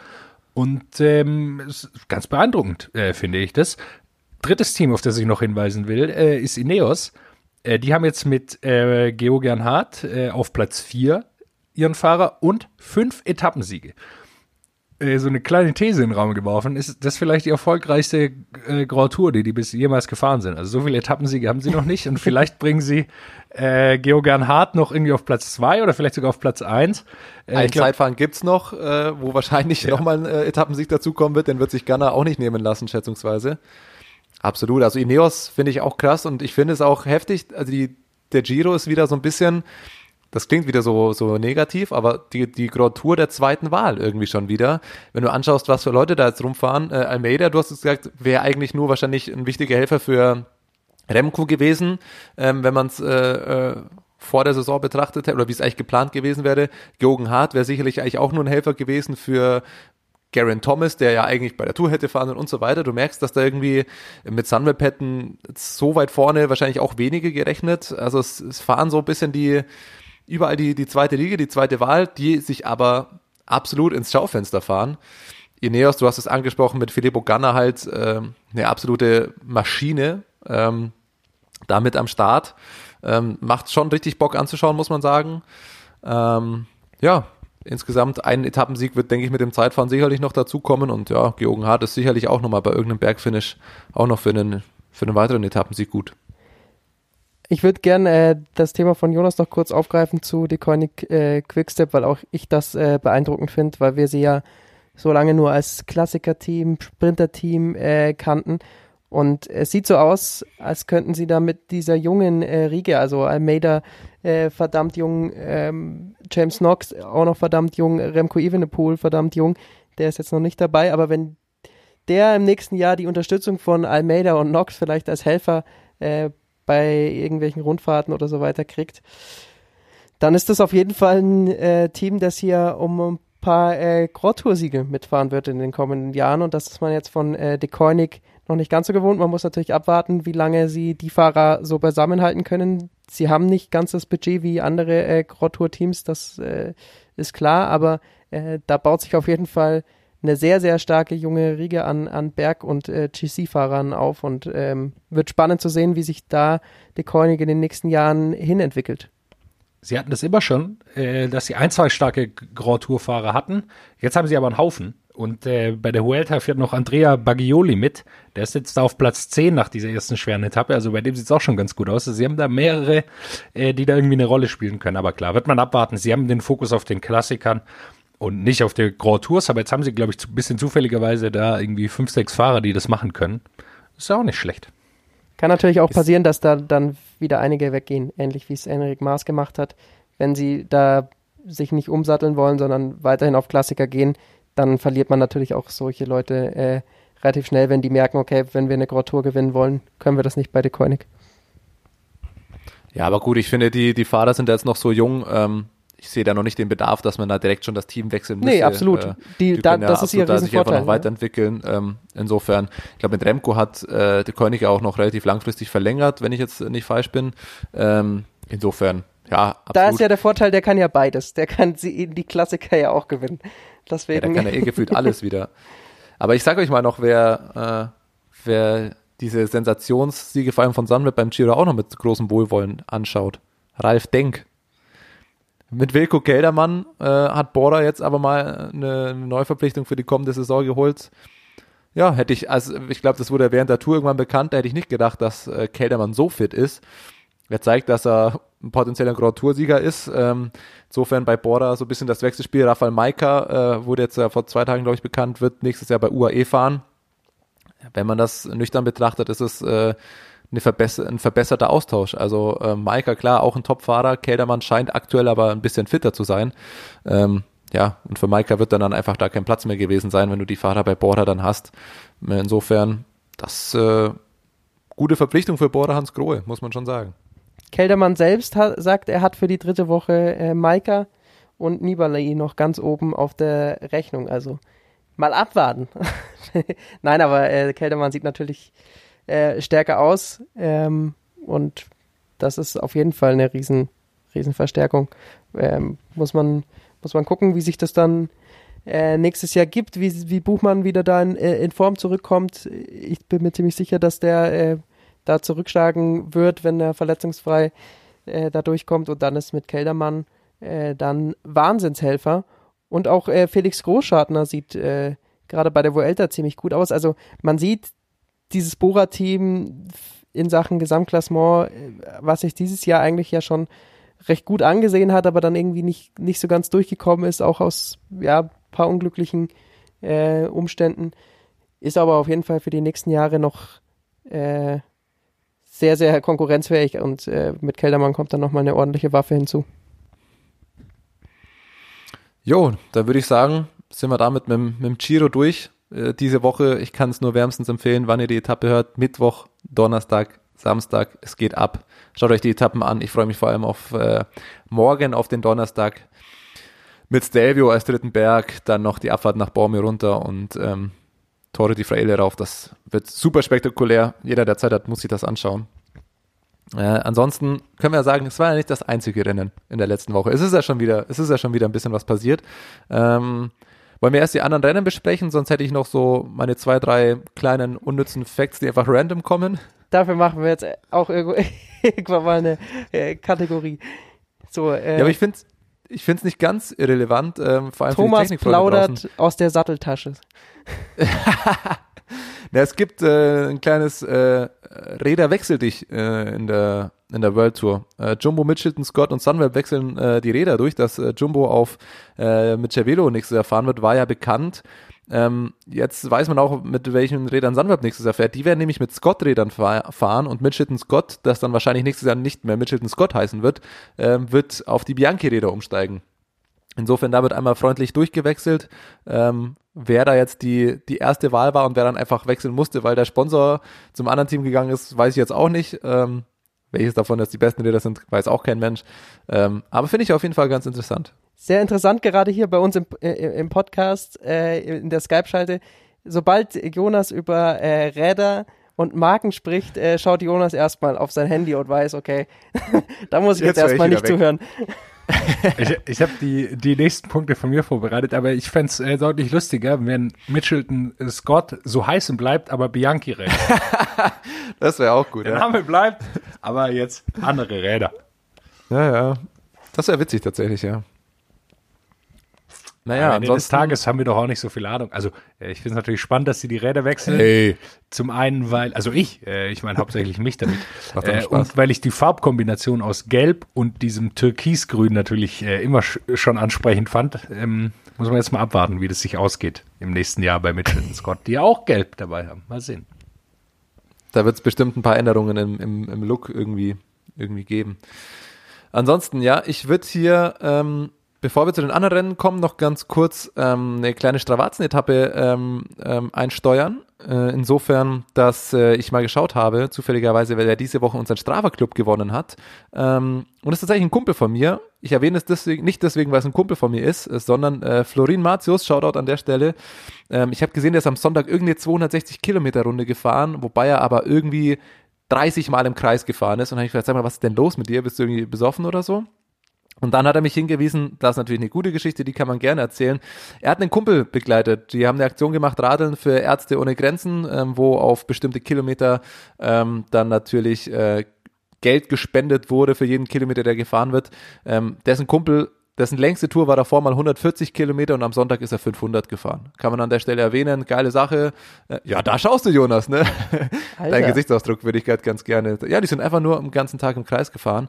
Und ähm, ganz beeindruckend, äh, finde ich das. Drittes Team, auf das ich noch hinweisen will, äh, ist Ineos. Äh, die haben jetzt mit äh, Georgian Hart äh, auf Platz 4 ihren Fahrer und fünf Etappensiege. Äh, so eine kleine These in den Raum geworfen. Ist das vielleicht die erfolgreichste äh, Grand Tour, die die bis jemals gefahren sind? Also so viele Etappensiege haben sie noch nicht und vielleicht bringen sie äh, Georgian Hart noch irgendwie auf Platz 2 oder vielleicht sogar auf Platz 1. Äh, Ein glaub- Zeitfahren gibt's noch, äh, wo wahrscheinlich Ja. nochmal ein äh, Etappensieg dazukommen wird. Den wird sich Ghana auch nicht nehmen lassen, schätzungsweise. Absolut. Also Ineos finde ich auch krass und ich finde es auch heftig. Also die, der Giro ist wieder so ein bisschen, das klingt wieder so, so negativ, aber die, die Grand Tour der zweiten Wahl irgendwie schon wieder. Wenn du anschaust, was für Leute da jetzt rumfahren, äh, Almeida, du hast es gesagt, wäre eigentlich nur wahrscheinlich ein wichtiger Helfer für Remco gewesen, ähm, wenn man es äh, äh, vor der Saison betrachtet hätte oder wie es eigentlich geplant gewesen wäre. Jogen Hart wäre sicherlich eigentlich auch nur ein Helfer gewesen für Garen Thomas, der ja eigentlich bei der Tour hätte fahren und so weiter. Du merkst, dass da irgendwie mit Sunweb hätten so weit vorne wahrscheinlich auch wenige gerechnet. Also es, es fahren so ein bisschen die überall die, die zweite Liga, die zweite Wahl, die sich aber absolut ins Schaufenster fahren. Ineos, du hast es angesprochen, mit Filippo Ganna halt ähm, eine absolute Maschine ähm, damit am Start. Ähm, macht schon richtig Bock anzuschauen, muss man sagen. Ähm, ja, insgesamt ein Etappensieg wird, denke ich, mit dem Zeitfahren sicherlich noch dazukommen und ja, Georgen Hart ist sicherlich auch nochmal bei irgendeinem Bergfinish auch noch für einen, für einen weiteren Etappensieg gut. Ich würde gerne äh, das Thema von Jonas noch kurz aufgreifen zu Deconic äh, Quickstep, weil auch ich das äh, beeindruckend finde, weil wir sie ja so lange nur als Klassiker-Team, Sprinter-Team äh, kannten. Und es sieht so aus, als könnten sie da mit dieser jungen äh, Riege, also Almeida äh, verdammt jung, ähm, James Knox auch noch verdammt jung, Remco Evenepoel verdammt jung, der ist jetzt noch nicht dabei, aber wenn der im nächsten Jahr die Unterstützung von Almeida und Knox vielleicht als Helfer äh, bei irgendwelchen Rundfahrten oder so weiter kriegt, dann ist das auf jeden Fall ein äh, Team, das hier um ein paar äh, Grand Tour-Siege mitfahren wird in den kommenden Jahren und das ist man jetzt von äh, De Koenig noch nicht ganz so gewohnt. Man muss natürlich abwarten, wie lange sie die Fahrer so beisammenhalten können. Sie haben nicht ganz das Budget wie andere äh, Grand Tour-Teams, das äh, ist klar, aber äh, da baut sich auf jeden Fall eine sehr, sehr starke junge Riege an, an Berg- und äh, GC-Fahrern auf und ähm, wird spannend zu sehen, wie sich da De Koenig in den nächsten Jahren hinentwickelt. Sie hatten das immer schon, äh, dass sie ein, zwei starke Grand Tour-Fahrer hatten. Jetzt haben sie aber einen Haufen. Und äh, bei der Vuelta fährt noch Andrea Baggioli mit. Der ist jetzt da auf Platz 10 nach dieser ersten schweren Etappe. Also bei dem sieht es auch schon ganz gut aus. Sie haben da mehrere, äh, die da irgendwie eine Rolle spielen können. Aber klar, wird man abwarten. Sie haben den Fokus auf den Klassikern und nicht auf die Grand Tours. Aber jetzt haben sie, glaube ich, ein bisschen zufälligerweise da irgendwie fünf, sechs Fahrer, die das machen können. Ist ja auch nicht schlecht. Kann natürlich auch passieren, dass da dann wieder einige weggehen, ähnlich wie es Enric Maas gemacht hat. Wenn sie da sich nicht umsatteln wollen, sondern weiterhin auf Klassiker gehen, dann verliert man natürlich auch solche Leute äh, relativ schnell, wenn die merken, okay, wenn wir eine Grand Tour gewinnen wollen, können wir das nicht bei De Koenig. Ja, aber gut, ich finde, die, die Fahrer sind jetzt noch so jung. Ähm, ich sehe da noch nicht den Bedarf, dass man da direkt schon das Team wechseln muss. Nee, absolut. Die- da- das ist ihr da sich einfach noch ne? weiterentwickeln. Ähm, insofern, ich glaube, mit Remco hat äh, der König auch noch relativ langfristig verlängert, wenn ich jetzt nicht falsch bin. Ähm, insofern, ja, absolut. Da ist ja der Vorteil, der kann ja beides. Der kann sie die Klassiker ja auch gewinnen. Ja, Deswegen, der kann ja eh gefühlt alles wieder. Aber ich sage euch mal noch, wer, äh, wer diese Sensationssiege vor allem von Sunweb beim Giro auch noch mit großem Wohlwollen anschaut. Ralf Denk. Mit Wilko Keldermann äh, hat Bora jetzt aber mal eine Neuverpflichtung für die kommende Saison geholt. Ja, hätte ich, also ich glaube, das wurde während der Tour irgendwann bekannt, da hätte ich nicht gedacht, dass äh, Keldermann so fit ist. Er zeigt, dass er ein potenzieller Grand Tour-Sieger ist. Ähm, insofern bei Bora so ein bisschen das Wechselspiel. Rafael Maika äh, wurde jetzt ja vor zwei Tagen, glaube ich, bekannt, wird nächstes Jahr bei UAE fahren. Wenn man das nüchtern betrachtet, ist es äh, eine verbesser ein verbesserter Austausch. Also äh, Maika, klar, auch ein Top-Fahrer. Keldermann scheint aktuell aber ein bisschen fitter zu sein. Ähm, ja, und für Maika wird dann, dann einfach da kein Platz mehr gewesen sein, wenn du die Fahrer bei Bora dann hast. Insofern, das äh, gute Verpflichtung für Bora Hans Grohe, muss man schon sagen. Keldermann selbst hat, sagt, er hat für die dritte Woche äh, Maika und Nibali noch ganz oben auf der Rechnung. Also mal abwarten. Nein, aber äh, Keldermann sieht natürlich äh, stärker aus ähm, und das ist auf jeden Fall eine riesen, riesen. Ähm, muss man muss man gucken, wie sich das dann äh, nächstes Jahr gibt, wie, wie Buchmann wieder da in, äh, in, Form zurückkommt. Ich bin mir ziemlich sicher, dass der äh, da zurückschlagen wird, wenn er verletzungsfrei äh, da durchkommt. Und dann ist mit Keldermann äh, dann Wahnsinnshelfer. Und auch äh, Felix Großschartner sieht gerade bei der Vuelta ziemlich gut aus. Also man sieht dieses Bora-Team in Sachen Gesamtklassement, was sich dieses Jahr eigentlich ja schon recht gut angesehen hat, aber dann irgendwie nicht, nicht so ganz durchgekommen ist, auch aus ja, paar unglücklichen äh, Umständen. Ist aber auf jeden Fall für die nächsten Jahre noch äh, sehr, sehr konkurrenzfähig und äh, mit Keldermann kommt dann nochmal eine ordentliche Waffe hinzu. Jo, da würde ich sagen, sind wir damit mit, mit dem Giro durch. Äh, diese Woche, ich kann es nur wärmstens empfehlen, wann ihr die Etappe hört. Mittwoch, Donnerstag, Samstag, es geht ab. Schaut euch die Etappen an. Ich freue mich vor allem auf äh, morgen, auf den Donnerstag mit Stelvio als dritten Berg, dann noch die Abfahrt nach Bormio runter und ähm, Torre di Fraile rauf. Das wird super spektakulär. Jeder, der Zeit hat, muss sich das anschauen. Äh, ansonsten können wir ja sagen, es war ja nicht das einzige Rennen in der letzten Woche. Es ist ja schon wieder, es ist ja schon wieder ein bisschen was passiert. Ähm, wollen wir erst die anderen Rennen besprechen, sonst hätte ich noch so meine zwei, drei kleinen unnützen Facts, die einfach random kommen. Dafür machen wir jetzt auch irgendwann mal eine äh, Kategorie. So, äh, ja, aber ich finde ich finde es nicht ganz irrelevant, ähm, vor allem Thomas für die plaudert draußen. aus der Satteltasche. Na, es gibt äh, ein kleines äh, Räder wechsel dich äh, in der in der World Tour. Äh, Jumbo, Mitchelton, Scott und Sunweb wechseln äh, die Räder durch. Dass äh, Jumbo auf äh, Cervelo nächstes Jahr fahren wird, war ja bekannt. Ähm, jetzt weiß man auch, mit welchen Rädern Sunweb nächstes Jahr fährt. Die werden nämlich mit Scott-Rädern fahren und Mitchelton Scott, das dann wahrscheinlich nächstes Jahr nicht mehr Mitchelton Scott heißen wird, ähm, wird auf die Bianchi-Räder umsteigen. Insofern da wird einmal freundlich durchgewechselt. Ähm, wer da jetzt die, die erste Wahl war und wer dann einfach wechseln musste, weil der Sponsor zum anderen Team gegangen ist, weiß ich jetzt auch nicht. Ähm, welches davon jetzt die besten Räder sind, weiß auch kein Mensch. Ähm, aber finde ich auf jeden Fall ganz interessant sehr interessant, gerade hier bei uns im, äh, im Podcast, äh, in der Skype-Schalte. Sobald Jonas über äh, Räder und Marken spricht, äh, schaut Jonas erstmal auf sein Handy und weiß, okay, da muss ich jetzt, jetzt erstmal nicht weg. zuhören. Ich ich habe die, die nächsten Punkte von mir vorbereitet, aber ich fände es äh, deutlich lustiger, wenn Mitchelton Scott so heißen bleibt, aber Bianchi rennt. das wäre auch gut. Der ja. Name bleibt, aber jetzt andere Räder. Ja, ja. Das wäre witzig tatsächlich, ja. Naja, am Ende des Tages haben wir doch auch nicht so viel Ahnung. Also äh, ich finde es natürlich spannend, dass sie die Räder wechseln. Hey. Zum einen, weil, also ich, äh, ich meine hauptsächlich mich damit. äh, und weil ich die Farbkombination aus Gelb und diesem Türkisgrün natürlich äh, immer sch schon ansprechend fand. Ähm, muss man jetzt mal abwarten, wie das sich ausgeht im nächsten Jahr bei Mitchell Scott, die ja auch Gelb dabei haben. Mal sehen. Da wird es bestimmt ein paar Änderungen im, im, im Look irgendwie, irgendwie geben. Ansonsten, ja, ich würde hier ähm, Bevor wir zu den anderen Rennen kommen, noch ganz kurz ähm, eine kleine Stravazen-Etappe ähm, ähm, einsteuern. Äh, insofern, dass äh, ich mal geschaut habe, zufälligerweise, weil er diese Woche unseren Strava-Club gewonnen hat. Ähm, und das ist tatsächlich ein Kumpel von mir. Ich erwähne es deswegen, nicht deswegen, weil es ein Kumpel von mir ist, äh, sondern äh, Florin Martius, Shoutout an der Stelle. Ähm, ich habe gesehen, der ist am Sonntag irgendeine 260 Kilometer Runde gefahren, wobei er aber irgendwie 30 Mal im Kreis gefahren ist. Und habe ich gesagt, sag mal, was ist denn los mit dir? Bist du irgendwie besoffen oder so? Und dann hat er mich hingewiesen, das ist natürlich eine gute Geschichte, die kann man gerne erzählen. Er hat einen Kumpel begleitet, die haben eine Aktion gemacht, Radeln für Ärzte ohne Grenzen, ähm, wo auf bestimmte Kilometer ähm, dann natürlich äh, Geld gespendet wurde für jeden Kilometer, der gefahren wird. Ähm, dessen Kumpel, dessen längste Tour war davor mal 140 Kilometer und am Sonntag ist er 500 gefahren. Kann man an der Stelle erwähnen, geile Sache. Äh, ja, da schaust du, Jonas, ne? Dein Gesichtsausdruck würde ich ganz gerne. Ja, die sind einfach nur am ganzen Tag im Kreis gefahren.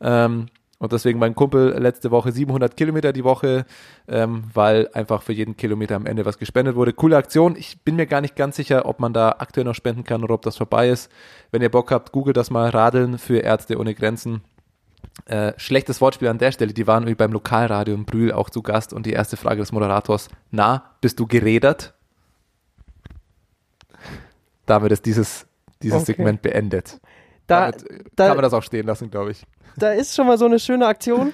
Ähm, und deswegen mein Kumpel letzte Woche 700 Kilometer die Woche, ähm, weil einfach für jeden Kilometer am Ende was gespendet wurde. Coole Aktion. Ich bin mir gar nicht ganz sicher, ob man da aktuell noch spenden kann oder ob das vorbei ist. Wenn ihr Bock habt, googelt das mal. Radeln für Ärzte ohne Grenzen. Äh, schlechtes Wortspiel an der Stelle, die waren beim Lokalradio in Brühl auch zu Gast und die erste Frage des Moderators, na, bist du gerädert? Damit ist dieses, dieses Okay. Segment beendet. Da, Damit da, kann man das auch stehen lassen, glaube ich. Da ist schon mal so eine schöne Aktion,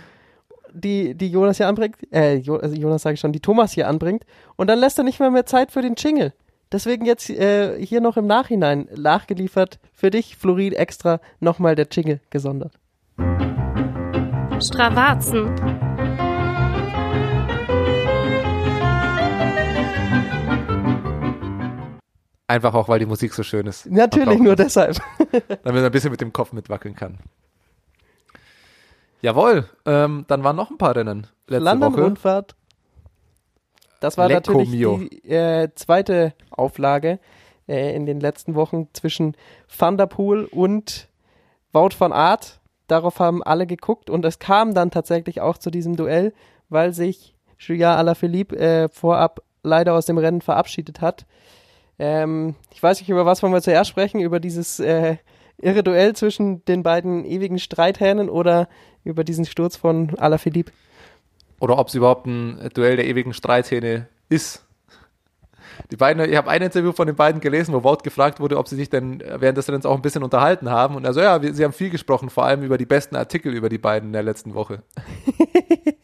die, die Jonas hier anbringt. Äh, also Jonas sage ich schon, die Thomas hier anbringt. Und dann lässt er nicht mehr mehr Zeit für den Jingle. Deswegen jetzt äh, hier noch im Nachhinein nachgeliefert. Für dich, Florid, extra nochmal der Jingle gesondert. Stravazen. Einfach auch, weil die Musik so schön ist. Natürlich nur deshalb. Damit man ein bisschen mit dem Kopf mitwackeln kann. Jawohl, ähm, dann waren noch ein paar Rennen letzte Woche. London-Rundfahrt. Das war Lecco natürlich mio. die äh, zweite Auflage äh, in den letzten Wochen zwischen Van der Poel und Wout van Aert. Darauf haben alle geguckt und es kam dann tatsächlich auch zu diesem Duell, weil sich Julien Alaphilippe äh, vorab leider aus dem Rennen verabschiedet hat. Ähm, ich weiß nicht, über was wollen wir zuerst sprechen, über dieses äh, irre Duell zwischen den beiden ewigen Streithähnen oder über diesen Sturz von Alaphilippe. Oder ob es überhaupt ein Duell der ewigen Streithähne ist. Die beiden, ich habe ein Interview von den beiden gelesen, wo Wout gefragt wurde, ob sie sich denn während des Rennens auch ein bisschen unterhalten haben. Und also ja, wir, sie haben viel gesprochen, vor allem über die besten Artikel über die beiden in der letzten Woche.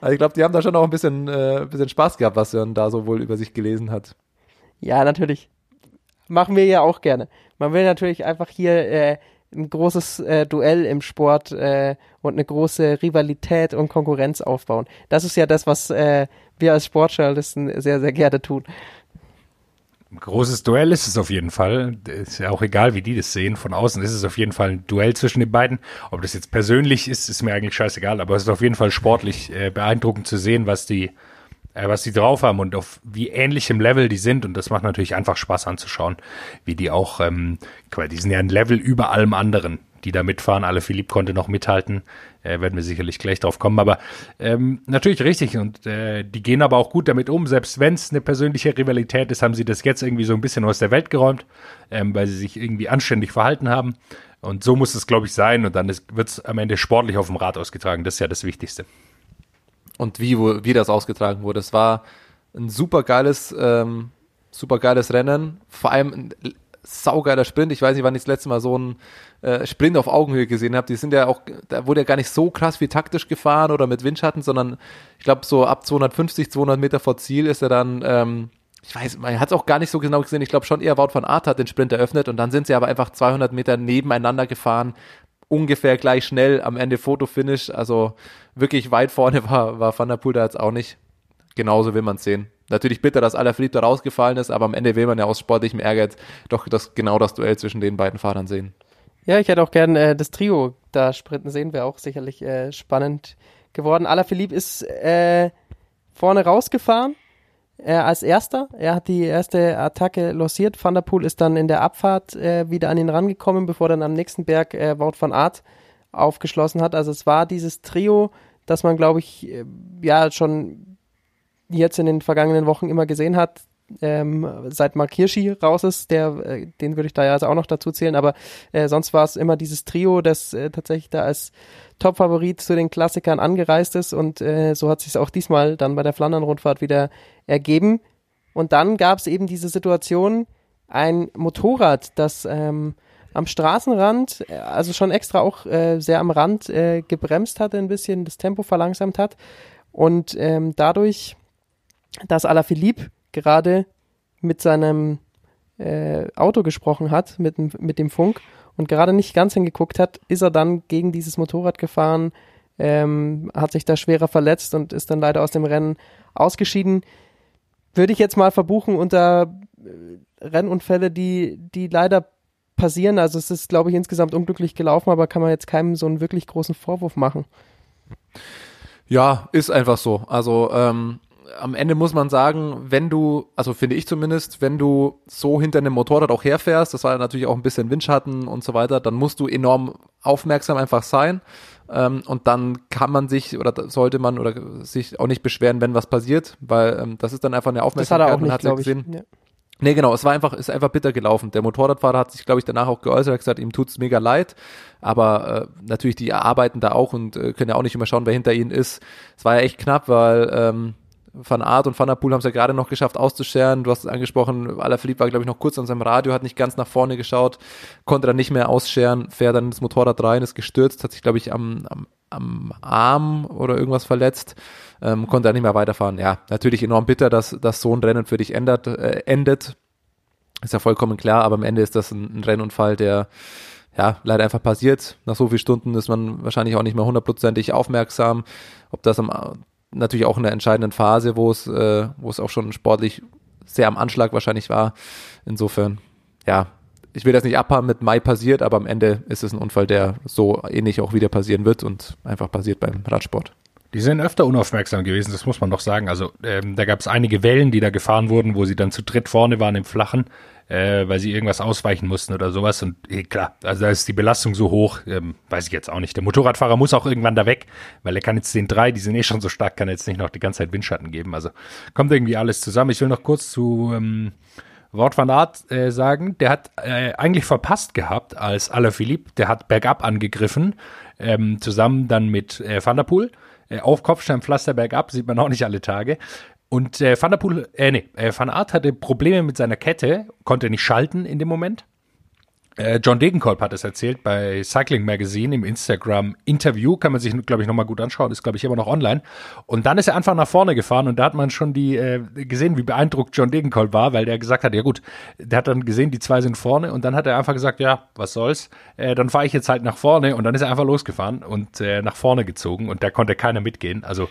also ich glaube, die haben da schon auch ein bisschen, äh, bisschen Spaß gehabt, was er da so wohl über sich gelesen hat. Ja, natürlich. Machen wir ja auch gerne. Man will natürlich einfach hier äh, ein großes äh, Duell im Sport äh, und eine große Rivalität und Konkurrenz aufbauen. Das ist ja das, was äh, wir als Sportjournalisten sehr, sehr gerne tun. Großes Duell ist es auf jeden Fall. Ist ja auch egal, wie die das sehen. Von außen ist es auf jeden Fall ein Duell zwischen den beiden. Ob das jetzt persönlich ist, ist mir eigentlich scheißegal. Aber es ist auf jeden Fall sportlich äh, beeindruckend zu sehen, was die, was die drauf haben und auf wie ähnlichem Level die sind. Und das macht natürlich einfach Spaß anzuschauen, wie die auch, ähm, die sind ja ein Level über allem anderen, die da mitfahren. Alle Philipp konnte noch mithalten. Äh, werden wir sicherlich gleich drauf kommen. Aber ähm, natürlich richtig. Und äh, die gehen aber auch gut damit um. Selbst wenn es eine persönliche Rivalität ist, haben sie das jetzt irgendwie so ein bisschen aus der Welt geräumt, ähm, weil sie sich irgendwie anständig verhalten haben. Und so muss es, glaube ich, sein. Und dann wird es am Ende sportlich auf dem Rad ausgetragen. Das ist ja das Wichtigste. Und wie, wo, wie das ausgetragen wurde. Es war ein super geiles, ähm, super geiles Rennen. Vor allem ein saugeiler Sprint. Ich weiß nicht, wann ich das letzte Mal so einen äh, Sprint auf Augenhöhe gesehen habe. Die sind ja auch, da wurde ja gar nicht so krass wie taktisch gefahren oder mit Windschatten, sondern ich glaube so ab 250, 200 Meter vor Ziel ist er dann, ähm, ich weiß, man hat es auch gar nicht so genau gesehen. Ich glaube schon eher Wout van Aert hat den Sprint eröffnet und dann sind sie aber einfach 200 Meter nebeneinander gefahren. Ungefähr gleich schnell am Ende Fotofinish. Also wirklich weit vorne war, war Van der Poel da jetzt auch nicht. Genauso will man es sehen. Natürlich bitter, dass Alaphilippe da rausgefallen ist, aber am Ende will man ja aus sportlichem Ehrgeiz doch das, genau das Duell zwischen den beiden Fahrern sehen. Ja, ich hätte auch gern äh, das Trio da sprinten sehen, wäre auch sicherlich äh, spannend geworden. Alaphilippe ist äh, vorne rausgefahren äh, als erster. Er hat die erste Attacke lossiert. Van der Poel ist dann in der Abfahrt äh, wieder an ihn rangekommen, bevor dann am nächsten Berg äh, Wout van Aert aufgeschlossen hat. Also es war dieses Trio, das man, glaube ich, äh, ja schon jetzt in den vergangenen Wochen immer gesehen hat. Ähm, seit Mark Hirschi raus ist, der, äh, den würde ich da ja also auch noch dazu zählen, aber äh, sonst war es immer dieses Trio, das äh, tatsächlich da als Top-Favorit zu den Klassikern angereist ist und äh, so hat sich auch diesmal dann bei der Flandern-Rundfahrt wieder ergeben. Und dann gab es eben diese Situation, ein Motorrad, das ähm, am Straßenrand, äh, also schon extra auch äh, sehr am Rand äh, gebremst hatte, ein bisschen das Tempo verlangsamt hat und ähm, dadurch, dass Alaphilippe gerade mit seinem äh, Auto gesprochen hat, mit, dem- mit dem Funk und gerade nicht ganz hingeguckt hat, ist er dann gegen dieses Motorrad gefahren, ähm, hat sich da schwerer verletzt und ist dann leider aus dem Rennen ausgeschieden. Würde ich jetzt mal verbuchen unter äh, Rennunfälle, die, die leider passieren. Also es ist, glaube ich, insgesamt unglücklich gelaufen, aber kann man jetzt keinem so einen wirklich großen Vorwurf machen. Ja, ist einfach so. Also ähm, am Ende muss man sagen, wenn du, also finde ich zumindest, wenn du so hinter einem Motorrad auch herfährst, das war natürlich auch ein bisschen Windschatten und so weiter, dann musst du enorm aufmerksam einfach sein. Ähm, und dann kann man sich oder sollte man oder sich auch nicht beschweren, wenn was passiert, weil ähm, das ist dann einfach eine Das hat Aufmerksamkeit. er auch nicht, hat ja glaube ich. gesehen, Ja. Nee, genau, es war einfach, ist einfach bitter gelaufen. Der Motorradfahrer hat sich, glaube ich, danach auch geäußert, hat gesagt, ihm tut's mega leid, aber äh, natürlich, die arbeiten da auch und äh, können ja auch nicht immer schauen, wer hinter ihnen ist. Es war ja echt knapp, weil ähm, Van Aert und Van der Poel haben es ja gerade noch geschafft auszuscheren. Du hast es angesprochen, Alaphilippe war, glaube ich, noch kurz an seinem Radio, hat nicht ganz nach vorne geschaut, konnte dann nicht mehr ausscheren, fährt dann ins Motorrad rein, ist gestürzt, hat sich, glaube ich, am, am, am Arm oder irgendwas verletzt ähm, konnte er nicht mehr weiterfahren. Ja, natürlich enorm bitter, dass, dass so ein Rennen für dich ändert, äh, endet. Ist ja vollkommen klar, aber am Ende ist das ein, ein Rennunfall, der ja leider einfach passiert. Nach so vielen Stunden ist man wahrscheinlich auch nicht mehr hundertprozentig aufmerksam. Ob das am, natürlich auch in der entscheidenden Phase, wo es, äh, wo es auch schon sportlich sehr am Anschlag wahrscheinlich war. Insofern, ja, ich will das nicht abhaben mit Mai passiert, aber am Ende ist es ein Unfall, der so ähnlich auch wieder passieren wird und einfach passiert beim Radsport. Die sind öfter unaufmerksam gewesen, das muss man doch sagen. Also ähm, da gab es einige Wellen, die da gefahren wurden, wo sie dann zu dritt vorne waren im Flachen, äh, weil sie irgendwas ausweichen mussten oder sowas. Und eh, klar, also da ist die Belastung so hoch, ähm, weiß ich jetzt auch nicht. Der Motorradfahrer muss auch irgendwann da weg, weil er kann jetzt den drei, die sind eh schon so stark, kann jetzt nicht noch die ganze Zeit Windschatten geben. Also kommt irgendwie alles zusammen. Ich will noch kurz zu ähm, Wort van Art äh, sagen, der hat äh, eigentlich verpasst gehabt als Alaphilippe, der hat bergab angegriffen, ähm, zusammen dann mit äh, Van der Poel äh, auf Kopfsteinpflaster bergab, sieht man auch nicht alle Tage. Und äh, Van der Poel, äh, nee, äh, Van Aert hatte Probleme mit seiner Kette, konnte nicht schalten in dem Moment. Äh, John Degenkolb hat es erzählt bei Cycling Magazine im Instagram-Interview. Kann man sich, glaube ich, nochmal gut anschauen. Ist, glaube ich, immer noch online. Und dann ist er einfach nach vorne gefahren und da hat man schon die äh, gesehen, wie beeindruckt John Degenkolb war, weil der gesagt hat, ja gut, der hat dann gesehen, die zwei sind vorne und dann hat er einfach gesagt, ja, was soll's, äh, dann fahre ich jetzt halt nach vorne und dann ist er einfach losgefahren und äh, nach vorne gezogen und da konnte keiner mitgehen. Also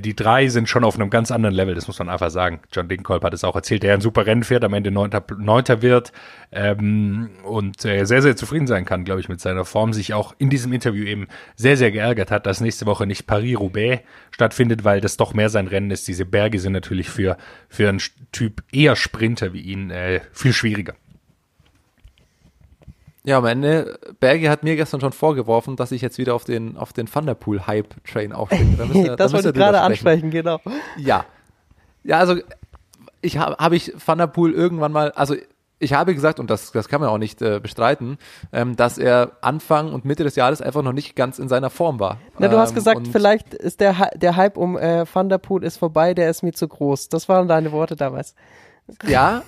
die drei sind schon auf einem ganz anderen Level, das muss man einfach sagen. John Degenkolb hat es auch erzählt, der ein super Rennen fährt, am Ende Neunter, Neunter wird ähm, und äh, sehr, sehr zufrieden sein kann, glaube ich, mit seiner Form. Sich auch in diesem Interview eben sehr, sehr geärgert hat, dass nächste Woche nicht Paris-Roubaix stattfindet, weil das doch mehr sein Rennen ist. Diese Berge sind natürlich für, für einen Typ eher Sprinter wie ihn äh, viel schwieriger. Ja, am Ende, Berge hat mir gestern schon vorgeworfen, dass ich jetzt wieder auf den, auf den Thunderpool-Hype-Train aufspringe. Da wir, das wollte ich gerade ansprechen, genau. Ja. Ja, also, ich habe hab ich Thunderpool irgendwann mal, also ich habe gesagt, und das, das kann man auch nicht äh, bestreiten, ähm, dass er Anfang und Mitte des Jahres einfach noch nicht ganz in seiner Form war. Na, du hast ähm, gesagt, vielleicht ist der, der Hype um äh, Thunderpool ist vorbei, der ist mir zu groß. Das waren deine Worte damals. Ja,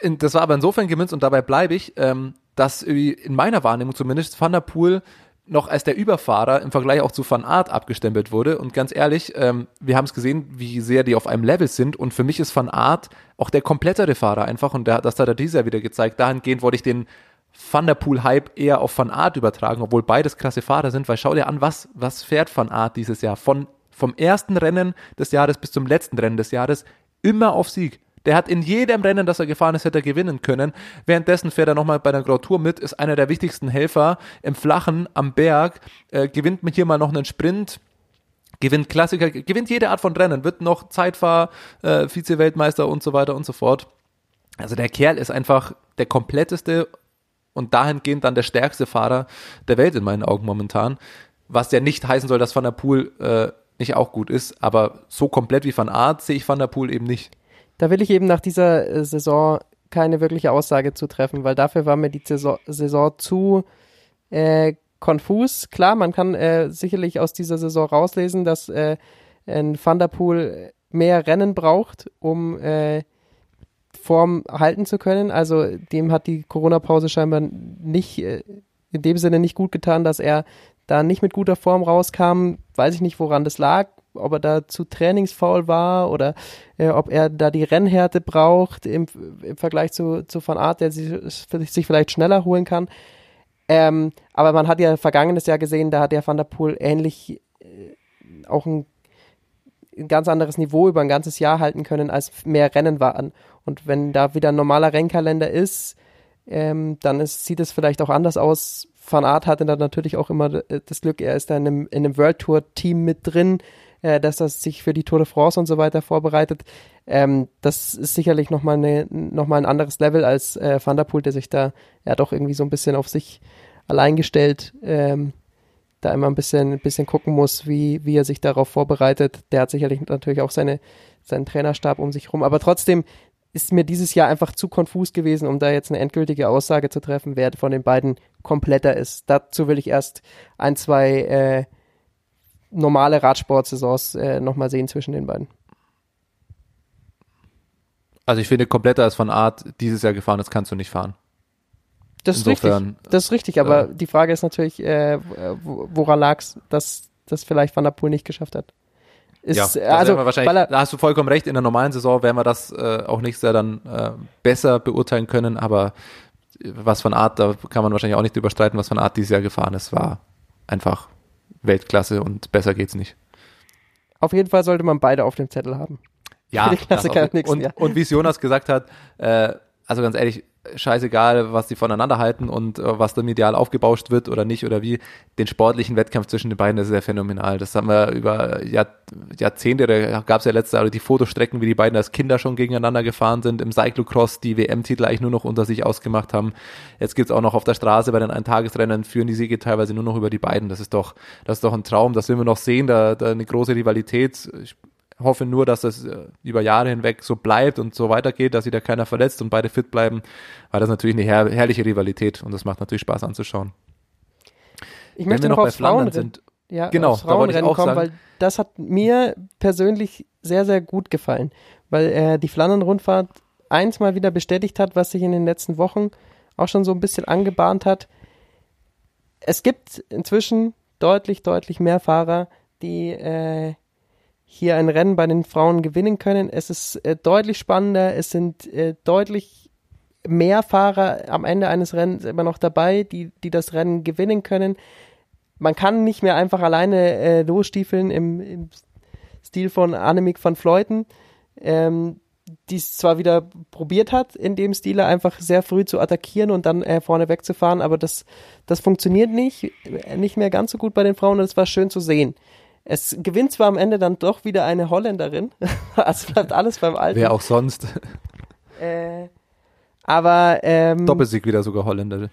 in, das war aber insofern gemünzt und dabei bleibe ich. Ähm, dass in meiner Wahrnehmung zumindest Van der Poel noch als der Überfahrer im Vergleich auch zu Van Art abgestempelt wurde. Und ganz ehrlich, ähm, wir haben es gesehen, wie sehr die auf einem Level sind. Und für mich ist Van Art auch der komplettere Fahrer einfach. Und der, das hat er dieses Jahr wieder gezeigt. Dahingehend wollte ich den Van der Poel-Hype eher auf Van Art übertragen, obwohl beides klasse Fahrer sind. Weil schau dir an, was, was fährt Van Art dieses Jahr? Von, vom ersten Rennen des Jahres bis zum letzten Rennen des Jahres immer auf Sieg. Der hat in jedem Rennen, das er gefahren ist, hätte er gewinnen können. Währenddessen fährt er nochmal bei der Grand Tour mit, ist einer der wichtigsten Helfer im Flachen, am Berg, äh, gewinnt mit hier mal noch einen Sprint, gewinnt Klassiker, gewinnt jede Art von Rennen, wird noch Zeitfahr, äh, Vize-Weltmeister und so weiter und so fort. Also der Kerl ist einfach der kompletteste und dahingehend dann der stärkste Fahrer der Welt in meinen Augen momentan. Was ja nicht heißen soll, dass Van der Poel äh, nicht auch gut ist, aber so komplett wie Van Aert sehe ich Van der Poel eben nicht. Da will ich eben nach dieser äh, Saison keine wirkliche Aussage zu treffen, weil dafür war mir die Saison, Saison zu äh, konfus. Klar, man kann äh, sicherlich aus dieser Saison rauslesen, dass äh, ein Thunderpool mehr Rennen braucht, um äh, Form halten zu können. Also dem hat die Corona-Pause scheinbar nicht äh, in dem Sinne nicht gut getan, dass er da nicht mit guter Form rauskam. Weiß ich nicht, woran das lag ob er da zu trainingsfaul war oder äh, ob er da die Rennhärte braucht im, im Vergleich zu, zu Van Art, der sich, sich vielleicht schneller holen kann. Ähm, aber man hat ja vergangenes Jahr gesehen, da hat der Van der Poel ähnlich äh, auch ein, ein, ganz anderes Niveau über ein ganzes Jahr halten können, als mehr Rennen waren. Und wenn da wieder ein normaler Rennkalender ist, ähm, dann ist, sieht es vielleicht auch anders aus. Van Art hatte dann natürlich auch immer das Glück, er ist da in einem, in einem World Tour Team mit drin äh, dass das sich für die Tour de France und so weiter vorbereitet. Ähm, das ist sicherlich nochmal noch ein anderes Level als äh, Van der Poel, der sich da ja doch irgendwie so ein bisschen auf sich allein gestellt ähm, da immer ein bisschen, ein bisschen gucken muss, wie, wie er sich darauf vorbereitet. Der hat sicherlich natürlich auch seine, seinen Trainerstab um sich rum. Aber trotzdem, ist mir dieses Jahr einfach zu konfus gewesen, um da jetzt eine endgültige Aussage zu treffen, wer von den beiden kompletter ist. Dazu will ich erst ein, zwei äh, normale Radsportsaisons äh, nochmal sehen zwischen den beiden. Also ich finde, kompletter ist von Art dieses Jahr gefahren, das kannst du nicht fahren. Das ist richtig. Das ist richtig, aber äh, die Frage ist natürlich, äh, woran lag es, dass das vielleicht Van der Poel nicht geschafft hat. Ist, ja, also wahrscheinlich, da hast du vollkommen recht, in der normalen Saison werden wir das äh, auch nächstes Jahr dann äh, besser beurteilen können, aber was von Art, da kann man wahrscheinlich auch nicht überstreiten, was von Art dieses Jahr gefahren ist, war einfach Weltklasse und besser geht's nicht. Auf jeden Fall sollte man beide auf dem Zettel haben. Ja, und, und, wie es Jonas gesagt hat, äh, also ganz ehrlich, scheißegal, was die voneinander halten und äh, was da medial aufgebauscht wird oder nicht oder wie. Den sportlichen Wettkampf zwischen den beiden, das ist ja phänomenal. Das haben wir über Jahr, Jahrzehnte, da gab es ja letzte Jahre die Fotostrecken, wie die beiden als Kinder schon gegeneinander gefahren sind, im Cyclocross die WM-Titel eigentlich nur noch unter sich ausgemacht haben. Jetzt gibt's auch noch auf der Straße bei den Eintagesrennen, führen die Siege teilweise nur noch über die beiden. Das ist doch, das ist doch ein Traum, das will wir noch sehen, da, da eine große Rivalität. Ich hoffe nur, dass das äh, über Jahre hinweg so bleibt und so weitergeht, dass sich da keiner verletzt und beide fit bleiben, weil das natürlich eine her herrliche Rivalität und das macht natürlich Spaß anzuschauen. Ich Wenn möchte noch, noch bei Flandern sind. Ja, genau, da wollte ich auch kommen, sagen. weil das hat mir persönlich sehr, sehr gut gefallen, weil äh, die Flandern-Rundfahrt eins mal wieder bestätigt hat, was sich in den letzten Wochen auch schon so ein bisschen angebahnt hat. Es gibt inzwischen deutlich, deutlich mehr Fahrer, die äh, hier ein Rennen bei den Frauen gewinnen können. Es ist äh, deutlich spannender, es sind äh, deutlich mehr Fahrer am Ende eines Rennens immer noch dabei, die, die das Rennen gewinnen können. Man kann nicht mehr einfach alleine äh, losstiefeln im, im Stil von Annemiek van Fleuten, ähm, die es zwar wieder probiert hat, in dem Stile einfach sehr früh zu attackieren und dann äh, vorne wegzufahren, aber das, das funktioniert nicht, nicht mehr ganz so gut bei den Frauen und es war schön zu sehen. Es gewinnt zwar am Ende dann doch wieder eine Holländerin, also bleibt alles beim Alten. Wer auch sonst. Äh, aber ähm, Doppelsieg wieder sogar Holländerin.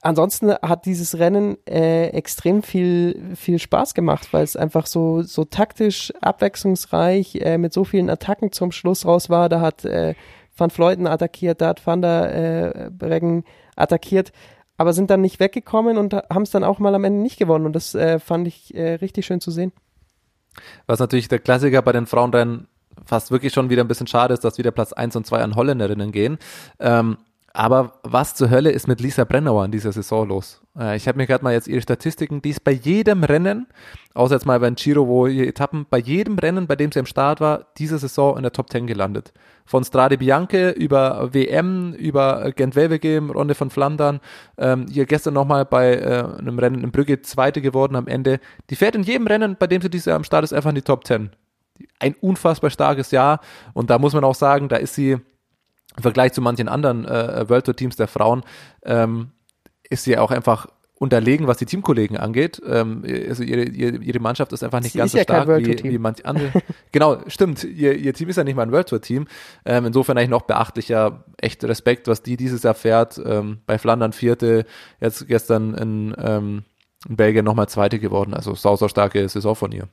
Ansonsten hat dieses Rennen äh, extrem viel viel Spaß gemacht, weil es einfach so so taktisch abwechslungsreich äh, mit so vielen Attacken zum Schluss raus war. Da hat äh, Van Fleuten attackiert, da hat Van der äh, Breggen attackiert aber sind dann nicht weggekommen und haben es dann auch mal am Ende nicht gewonnen. Und das äh, fand ich äh, richtig schön zu sehen. Was natürlich der Klassiker bei den Frauenrennen fast wirklich schon wieder ein bisschen schade ist, dass wieder Platz 1 und 2 an Holländerinnen gehen. Ähm, aber was zur Hölle ist mit Lisa Brennauer in dieser Saison los? Äh, ich habe mir gerade mal jetzt ihre Statistiken, die ist bei jedem Rennen, außer jetzt mal beim Giro, wo ihr Etappen, bei jedem Rennen, bei dem sie am Start war, diese Saison in der Top 10 gelandet. Von Strade Bianche über WM, über Gent Wevelgem, Runde von Flandern, ähm, hier gestern nochmal bei äh, einem Rennen in Brügge Zweite geworden am Ende. Die fährt in jedem Rennen, bei dem sie dieses Jahr am Start ist, einfach in die Top 10. Ein unfassbar starkes Jahr und da muss man auch sagen, da ist sie im Vergleich zu manchen anderen äh, World Tour Teams der Frauen ähm, ist sie auch einfach unterlegen, was die Teamkollegen angeht. Ähm, also ihre, ihre, Mannschaft ist einfach nicht sie ganz so ja stark wie, wie manche andere. genau, stimmt. Ihr, ihr Team ist ja nicht mal ein World Tour Team. Ähm, insofern eigentlich noch beachtlicher. Echt Respekt, was die dieses Jahr fährt. Ähm, bei Flandern vierte, jetzt gestern in, ähm, in Belgien nochmal zweite geworden. Also sau, sau starke Saison von ihr.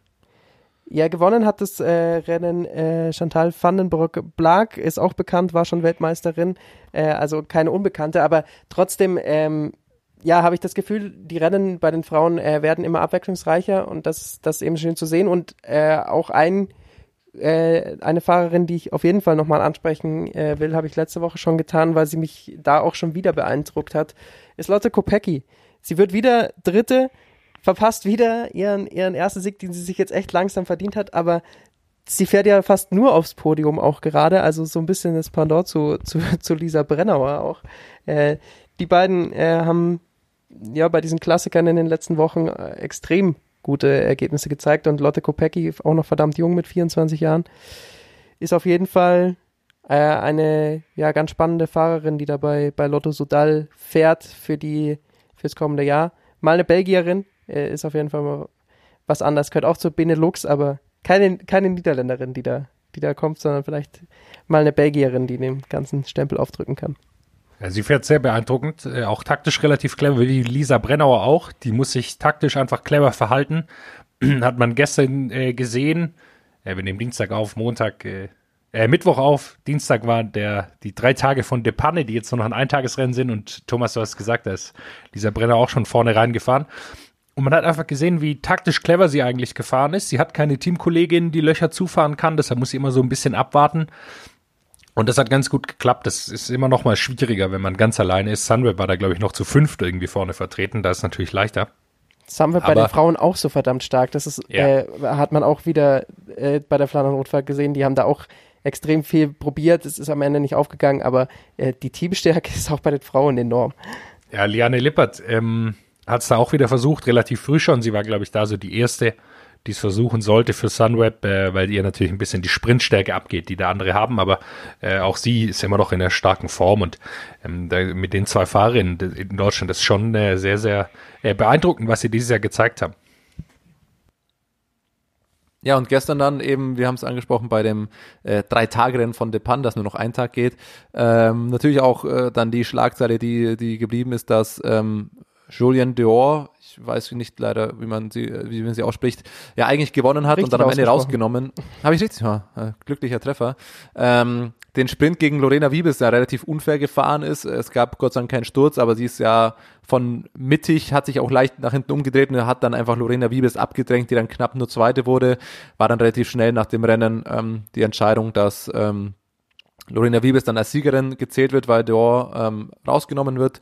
Ja, gewonnen hat das äh, Rennen äh, Chantal Vandenbroek-Blag, ist auch bekannt, war schon Weltmeisterin, äh, also keine Unbekannte, aber trotzdem, ähm, ja, habe ich das Gefühl, die Rennen bei den Frauen äh, werden immer abwechslungsreicher und das, das eben schön zu sehen und äh, auch ein äh, eine Fahrerin, die ich auf jeden Fall nochmal ansprechen äh, will, habe ich letzte Woche schon getan, weil sie mich da auch schon wieder beeindruckt hat, ist Lotte Kopecki. Sie wird wieder Dritte, verpasst wieder ihren, ihren ersten Sieg, den sie sich jetzt echt langsam verdient hat, aber sie fährt ja fast nur aufs Podium auch gerade, also so ein bisschen das Pendant zu, zu, zu Lisa Brennauer auch. Äh, die beiden äh, haben ja bei diesen Klassikern in den letzten Wochen äh, extrem gute Ergebnisse gezeigt und Lotte Kopecki, auch noch verdammt jung mit 24 Jahren, ist auf jeden Fall äh, eine ja ganz spannende Fahrerin, die dabei bei Lotto Sudal fährt für die fürs kommende Jahr. Mal eine Belgierin, äh, ist auf jeden Fall mal was anderes. Gehört auch zur Benelux, aber keine, keine Niederländerin, die da, die da kommt, sondern vielleicht mal eine Belgierin, die den ganzen Stempel aufdrücken kann. Sie fährt sehr beeindruckend, äh, auch taktisch relativ clever, wie Lisa Brennauer auch. Die muss sich taktisch einfach clever verhalten. Hat man gestern äh, gesehen. Ja, wir nehmen Dienstag auf, Montag äh, äh, Mittwoch auf. Dienstag waren der, die drei Tage von Depanne, die jetzt nur noch ein Eintagesrennen sind. Und Thomas, du hast gesagt, da ist dieser Brenner auch schon vorne reingefahren. Und man hat einfach gesehen, wie taktisch clever sie eigentlich gefahren ist. Sie hat keine Teamkollegin, die Löcher zufahren kann, deshalb muss sie immer so ein bisschen abwarten. Und das hat ganz gut geklappt. Das ist immer noch mal schwieriger, wenn man ganz alleine ist. Sunweb war da, glaube ich, noch zu fünft irgendwie vorne vertreten. Da ist natürlich leichter. Sunweb bei den Frauen auch so verdammt stark. Das ist, Ja. äh, hat man auch wieder äh, bei der Flandern Rotfahrt gesehen. Die haben da auch extrem viel probiert. Es ist am Ende nicht aufgegangen, aber äh, die Teamstärke ist auch bei den Frauen enorm. Ja, Liane Lippert ähm, hat es da auch wieder versucht, relativ früh schon. Sie war, glaube ich, da so die erste, die es versuchen sollte für Sunweb, äh, weil ihr natürlich ein bisschen die Sprintstärke abgeht, die da andere haben. Aber äh, auch sie ist immer noch in einer starken Form und ähm, da, mit den zwei Fahrerinnen in Deutschland ist schon äh, sehr, sehr äh, beeindruckend, was sie dieses Jahr gezeigt haben. Ja, und gestern dann eben, wir haben es angesprochen, bei dem äh, Drei-Tage-Rennen von Depan, das nur noch ein Tag geht, ähm, natürlich auch äh, dann die Schlagzeile, die, die geblieben ist, dass ähm, Julien Dior, ich weiß nicht leider, wie man sie, wie man sie ausspricht, ja eigentlich gewonnen hat Richtig und dann am Ende rausgenommen. Habe ich richtig? Ja, äh, glücklicher Treffer. Ähm, den Sprint gegen Lorena Wiebes ja relativ unfair gefahren ist. Es gab Gott sei Dank keinen Sturz, aber sie ist ja von mittig, hat sich auch leicht nach hinten umgedreht und hat dann einfach Lorena Wiebes abgedrängt, die dann knapp nur Zweite wurde. War dann relativ schnell nach dem Rennen ähm, die Entscheidung, dass ähm, Lorena Wiebes dann als Siegerin gezählt wird, weil Dior ähm, rausgenommen wird.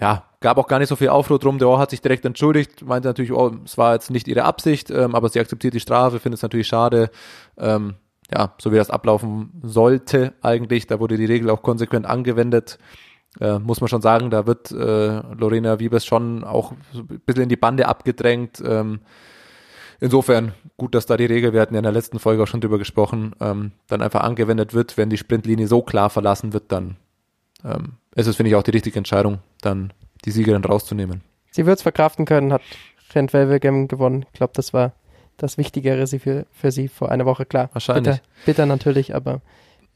Ja, gab auch gar nicht so viel Aufruhr drum. Dior hat sich direkt entschuldigt, meinte natürlich, oh, es war jetzt nicht ihre Absicht, ähm, aber sie akzeptiert die Strafe, findet es natürlich schade. Ähm, ja, so wie das ablaufen sollte eigentlich. Da wurde die Regel auch konsequent angewendet. Äh, muss man schon sagen, da wird äh, Lorena Wiebes schon auch ein bisschen in die Bande abgedrängt. Ähm, insofern gut, dass da die Regel, wir hatten ja in der letzten Folge auch schon drüber gesprochen, ähm, dann einfach angewendet wird. Wenn die Sprintlinie so klar verlassen wird, dann ähm, ist es, finde ich, auch die richtige Entscheidung, dann die Siegerin rauszunehmen. Sie wird es verkraften können, hat Rent Welvegem gewonnen. Ich glaube, das war das Wichtigere für, für sie vor einer Woche, klar. Wahrscheinlich. Bitter, bitter natürlich, aber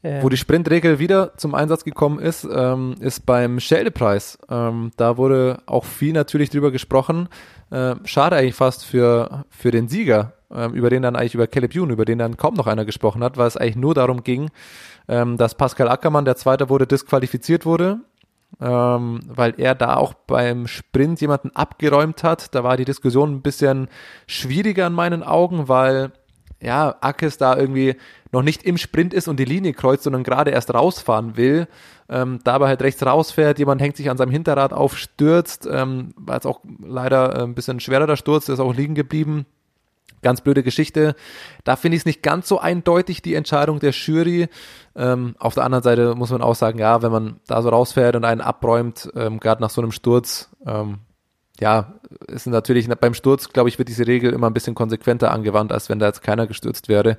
äh, Wo die Sprintregel wieder zum Einsatz gekommen ist, ähm, ist beim Schelde-Preis. Ähm, da wurde auch viel natürlich drüber gesprochen. Äh, schade eigentlich fast für, für den Sieger, ähm, über den dann eigentlich über Caleb Youn, über den dann kaum noch einer gesprochen hat, weil es eigentlich nur darum ging, ähm, dass Pascal Ackermann, der Zweiter wurde, disqualifiziert wurde. Ähm, weil er da auch beim Sprint jemanden abgeräumt hat. Da war die Diskussion ein bisschen schwieriger in meinen Augen, weil ja, Ackes da irgendwie noch nicht im Sprint ist und die Linie kreuzt, sondern gerade erst rausfahren will, ähm, dabei halt rechts rausfährt, jemand hängt sich an seinem Hinterrad auf, stürzt, ähm, war jetzt auch leider äh, ein bisschen schwerer Sturz, der ist auch liegen geblieben. Ganz blöde Geschichte. Da finde ich es nicht ganz so eindeutig, die Entscheidung der Jury. Ähm, auf der anderen Seite muss man auch sagen, ja, wenn man da so rausfährt und einen abräumt, ähm, gerade nach so einem Sturz, ähm, ja, ist natürlich beim Sturz, glaube ich, wird diese Regel immer ein bisschen konsequenter angewandt, als wenn da jetzt keiner gestürzt wäre.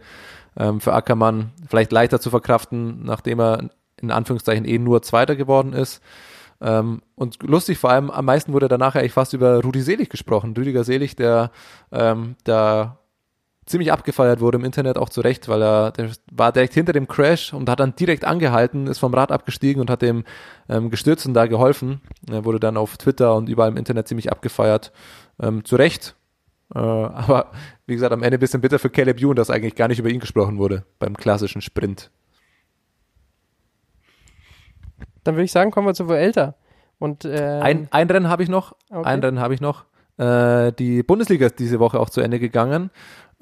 Ähm, für Ackermann vielleicht leichter zu verkraften, nachdem er in Anführungszeichen eh nur Zweiter geworden ist. Ähm, und lustig vor allem, am meisten wurde danach eigentlich fast über Rudi Selig gesprochen. Rüdiger Selig, der ähm, da ziemlich abgefeiert wurde im Internet, auch zu Recht, weil er der war direkt hinter dem Crash und hat dann direkt angehalten, ist vom Rad abgestiegen und hat dem ähm, Gestürzten da geholfen. Er wurde dann auf Twitter und überall im Internet ziemlich abgefeiert. Ähm, zu Recht. Äh, aber wie gesagt, am Ende ein bisschen bitter für Caleb Ewan, dass eigentlich gar nicht über ihn gesprochen wurde beim klassischen Sprint. Dann würde ich sagen, kommen wir zu Vuelta. Und ähm, Ein, ein Rennen habe ich noch. Okay. Ein Rennen habe ich noch. Äh, die Bundesliga ist diese Woche auch zu Ende gegangen.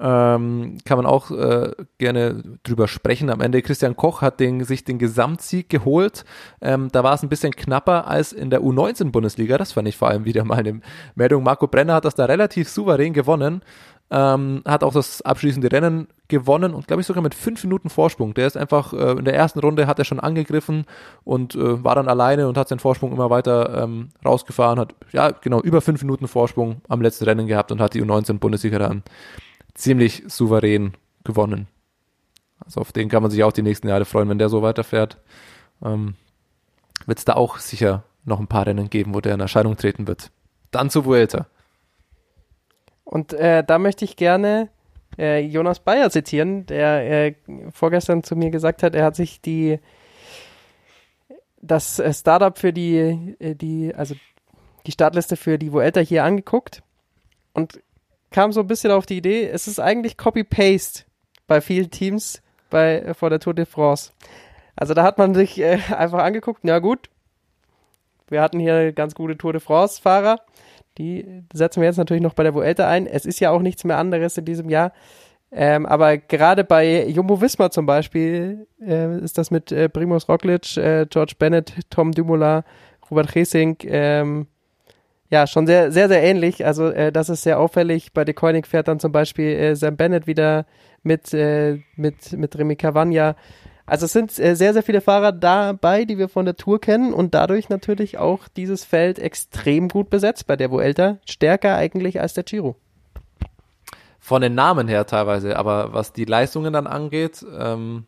Ähm, kann man auch äh, gerne drüber sprechen. Am Ende Christian Koch hat den, sich den Gesamtsieg geholt. Ähm, da war es ein bisschen knapper als in der U19-Bundesliga. Das fand ich vor allem wieder mal eine Meldung. Marco Brenner hat das da relativ souverän gewonnen. Ähm, hat auch das abschließende Rennen gewonnen und glaube ich sogar mit fünf Minuten Vorsprung. Der ist einfach äh, in der ersten Runde hat er schon angegriffen und äh, war dann alleine und hat seinen Vorsprung immer weiter ähm, rausgefahren. Hat ja genau über fünf Minuten Vorsprung am letzten Rennen gehabt und hat die U19 Bundesliga dann ziemlich souverän gewonnen. Also auf den kann man sich auch die nächsten Jahre freuen, wenn der so weiterfährt. Ähm, wird es da auch sicher noch ein paar Rennen geben, wo der in Erscheinung treten wird. Dann zu Vuelta. Und äh, da möchte ich gerne äh, Jonas Bayer zitieren, der äh, vorgestern zu mir gesagt hat, er hat sich die das äh, Startup für die, äh, die, also die Startliste für die Vuelta hier angeguckt und kam so ein bisschen auf die Idee, es ist eigentlich Copy-Paste bei vielen Teams bei, vor der Tour de France. Also da hat man sich äh, einfach angeguckt, ja gut, wir hatten hier ganz gute Tour de France-Fahrer, die setzen wir jetzt natürlich noch bei der Vuelta ein. Es ist ja auch nichts mehr anderes in diesem Jahr. Ähm, aber gerade bei Jumbo Visma zum Beispiel äh, ist das mit äh, Primoz Roglic, äh, George Bennett, Tom Dumoulin, Robert Gesink, ähm, ja, schon sehr, sehr, sehr ähnlich. Also äh, das ist sehr auffällig. Bei De Koenig fährt dann zum Beispiel äh, Sam Bennett wieder mit, äh, mit, mit Remy Cavagna. Also es sind äh, sehr, sehr viele Fahrer dabei, die wir von der Tour kennen und dadurch natürlich auch dieses Feld extrem gut besetzt bei der Vuelta. Stärker eigentlich als der Giro. Von den Namen her teilweise, aber was die Leistungen dann angeht, ähm,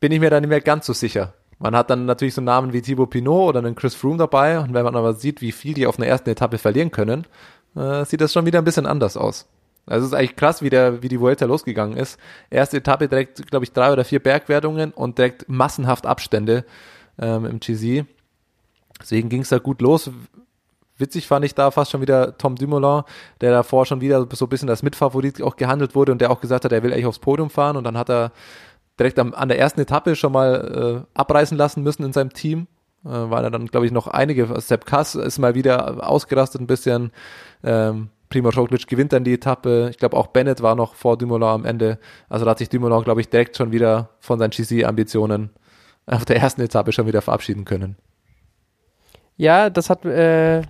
bin ich mir da nicht mehr ganz so sicher. Man hat dann natürlich so Namen wie Thibaut Pinot oder einen Chris Froome dabei und wenn man aber sieht, wie viel die auf einer ersten Etappe verlieren können, äh, sieht das schon wieder ein bisschen anders aus. Also es ist eigentlich krass, wie, der, wie die Vuelta losgegangen ist. Erste Etappe direkt, glaube ich, drei oder vier Bergwertungen und direkt massenhaft Abstände ähm, im GC. Deswegen ging es da gut los. Witzig fand ich da fast schon wieder Tom Dumoulin, der davor schon wieder so ein bisschen als Mitfavorit auch gehandelt wurde und der auch gesagt hat, er will eigentlich aufs Podium fahren und dann hat er direkt am, an der ersten Etappe schon mal äh, abreißen lassen müssen in seinem Team, äh, weil er dann, glaube ich, noch einige, Sepp Kass ist mal wieder ausgerastet ein bisschen, ähm, Primo Roglic gewinnt dann die Etappe, ich glaube auch Bennett war noch vor Dumoulin am Ende, also da hat sich Dumoulin, glaube ich, direkt schon wieder von seinen GC-Ambitionen auf der ersten Etappe schon wieder verabschieden können. Ja, das hat äh,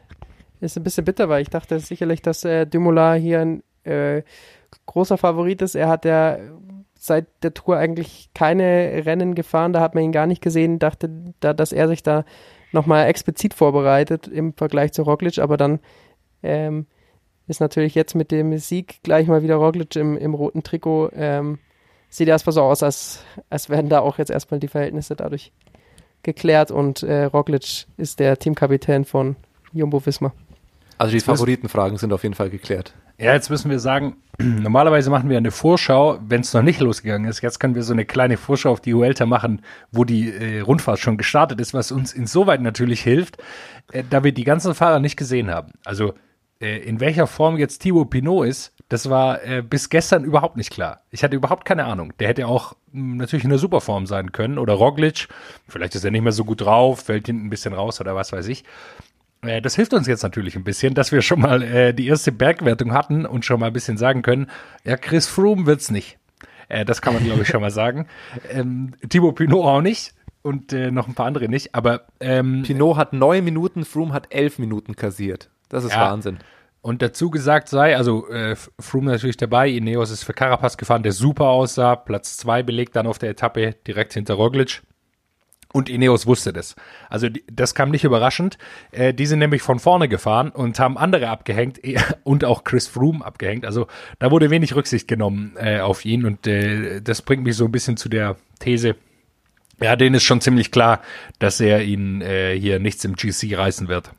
ist ein bisschen bitter, weil ich dachte sicherlich, dass äh, Dumoulin hier ein äh, großer Favorit ist. Er hat ja seit der Tour eigentlich keine Rennen gefahren, da hat man ihn gar nicht gesehen, dachte, da, dass er sich da nochmal explizit vorbereitet im Vergleich zu Roglic, aber dann ähm, ist natürlich jetzt mit dem Sieg gleich mal wieder Roglic im, im roten Trikot. Ähm, sieht erstmal so aus, als, als werden da auch jetzt erstmal die Verhältnisse dadurch geklärt und äh, Roglic ist der Teamkapitän von Jumbo Visma. Also die Favoritenfragen sind auf jeden Fall geklärt. Ja, jetzt müssen wir sagen, normalerweise machen wir eine Vorschau, wenn es noch nicht losgegangen ist. Jetzt können wir so eine kleine Vorschau auf die Huelta machen, wo die äh, Rundfahrt schon gestartet ist, was uns insoweit natürlich hilft, äh, da wir die ganzen Fahrer nicht gesehen haben. Also äh, in welcher Form jetzt Thibaut Pinot ist, das war äh, bis gestern überhaupt nicht klar. Ich hatte überhaupt keine Ahnung. Der hätte auch mh, hm, natürlich in der Superform sein können. Oder Roglic, vielleicht ist er nicht mehr so gut drauf, fällt hinten ein bisschen raus oder was weiß ich. Äh, das hilft uns jetzt natürlich ein bisschen, dass wir schon mal äh, die erste Bergwertung hatten und schon mal ein bisschen sagen können, ja, Chris Froome wird's nicht. Äh, das kann man, glaube ich, schon mal sagen. Ähm, Thibaut Pinot auch nicht und äh, noch ein paar andere nicht, aber ähm, Pinot hat neun Minuten, Froome hat elf Minuten kassiert. Das ist ja. Wahnsinn. Und dazu gesagt sei, also äh, Froome natürlich dabei, Ineos ist für Carapaz gefahren, der super aussah, Platz zwei belegt dann auf der Etappe direkt hinter Roglic. Und Ineos wusste das. Also das kam nicht überraschend. Äh, die sind nämlich von vorne gefahren und haben andere abgehängt und auch Chris Froome abgehängt. Also da wurde wenig Rücksicht genommen äh, auf ihn und äh, das bringt mich so ein bisschen zu der These. Ja, denen ist schon ziemlich klar, dass er ihn äh, hier nichts im GC reißen wird.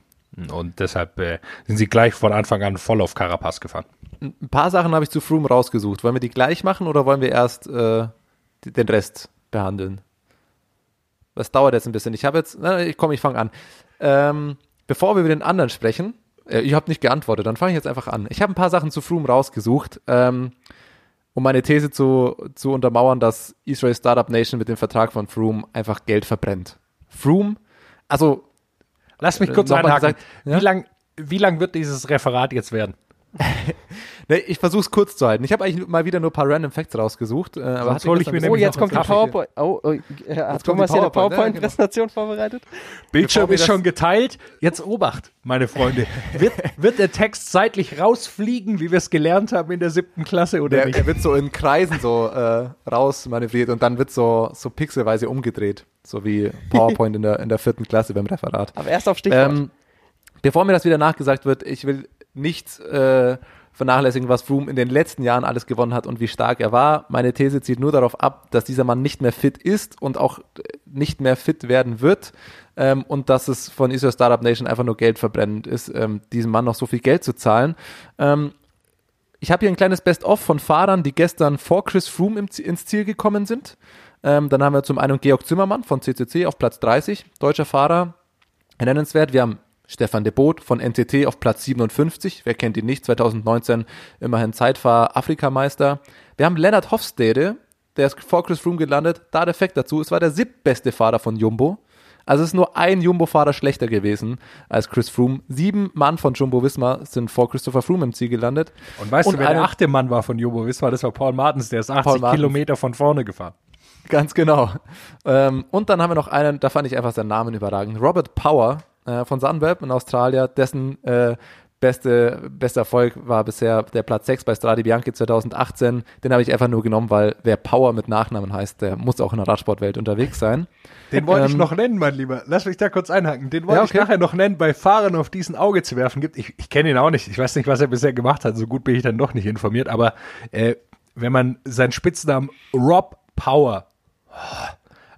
Und deshalb äh, sind sie gleich von Anfang an voll auf Carapaz gefahren. Ein paar Sachen habe ich zu Froome rausgesucht. Wollen wir die gleich machen oder wollen wir erst äh, den Rest behandeln? Das dauert jetzt ein bisschen. Ich habe jetzt, na, ich komm, ich fange an. Ähm, bevor wir über den anderen sprechen, äh, ich habe nicht geantwortet, dann fange ich jetzt einfach an. Ich habe ein paar Sachen zu Froome rausgesucht, ähm, um meine These zu, zu untermauern, dass Israel Startup Nation mit dem Vertrag von Froome einfach Geld verbrennt. Froome, also Lass mich kurz einhaken. Gesagt, ja? Wie lang, wie lang wird dieses Referat jetzt werden? nee, ich versuche es kurz zu halten. Ich habe eigentlich mal wieder nur ein paar Random Facts rausgesucht. Äh, aber Sonst hol ich mir oh, jetzt kommt die PowerPoint. Oh, oh, hat Thomas hier eine PowerPoint-Präsentation vorbereitet? Bildschirm ist schon geteilt. Jetzt Obacht, meine Freunde. Wird, wird der Text seitlich rausfliegen, wie wir es gelernt haben in der siebten Klasse oder der, nicht? Der wird so in Kreisen so äh, rausmanövriert und dann wird so, so pixelweise umgedreht. So wie PowerPoint in der, in der vierten Klasse beim Referat. Aber erst auf Stichwort. Ähm, bevor mir das wieder nachgesagt wird, ich will nicht äh, vernachlässigen, was Froome in den letzten Jahren alles gewonnen hat und wie stark er war. Meine These zieht nur darauf ab, dass dieser Mann nicht mehr fit ist und auch nicht mehr fit werden wird ähm, und dass es von Israel Startup Nation einfach nur Geld verbrennend ist, ähm, diesem Mann noch so viel Geld zu zahlen. Ähm, ich habe hier ein kleines Best-of von Fahrern, die gestern vor Chris Froome ins Ziel gekommen sind. Ähm, dann haben wir zum einen Georg Zimmermann von CCC auf Platz 30, deutscher Fahrer, nennenswert. Wir haben Stefan de Boot von NTT auf Platz 57. Wer kennt ihn nicht? 2019 immerhin Zeitfahr-Afrikameister. Wir haben Lennart Hofstede, der ist vor Chris Froome gelandet. Da der Fakt dazu, es war der siebtbeste Fahrer von Jumbo. Also es ist nur ein Jumbo-Fahrer schlechter gewesen als Chris Froome. Sieben Mann von Jumbo Visma sind vor Christopher Froome im Ziel gelandet. Und weißt Und du, wer der achte Mann war von Jumbo Visma? Das war Paul Martens, der ist 80 Martens. Kilometer von vorne gefahren. Ganz genau. Ähm, und dann haben wir noch einen, da fand ich einfach seinen Namen überragend. Robert Power äh, von Sunweb in Australien, dessen äh, beste, bester Erfolg war bisher der Platz 6 bei Strade Bianchi 2018. Den habe ich einfach nur genommen, weil wer Power mit Nachnamen heißt, der muss auch in der Radsportwelt unterwegs sein. Den wollte ich Ähm, noch nennen, mein Lieber. Lass mich da kurz einhaken. Den wollte Ja, ich okay. nachher noch nennen, bei Fahrern auf diesen Auge zu werfen gibt. Ich, ich kenne ihn auch nicht. Ich weiß nicht, was er bisher gemacht hat. So gut bin ich dann doch nicht informiert. Aber äh, wenn man seinen Spitznamen Rob Power,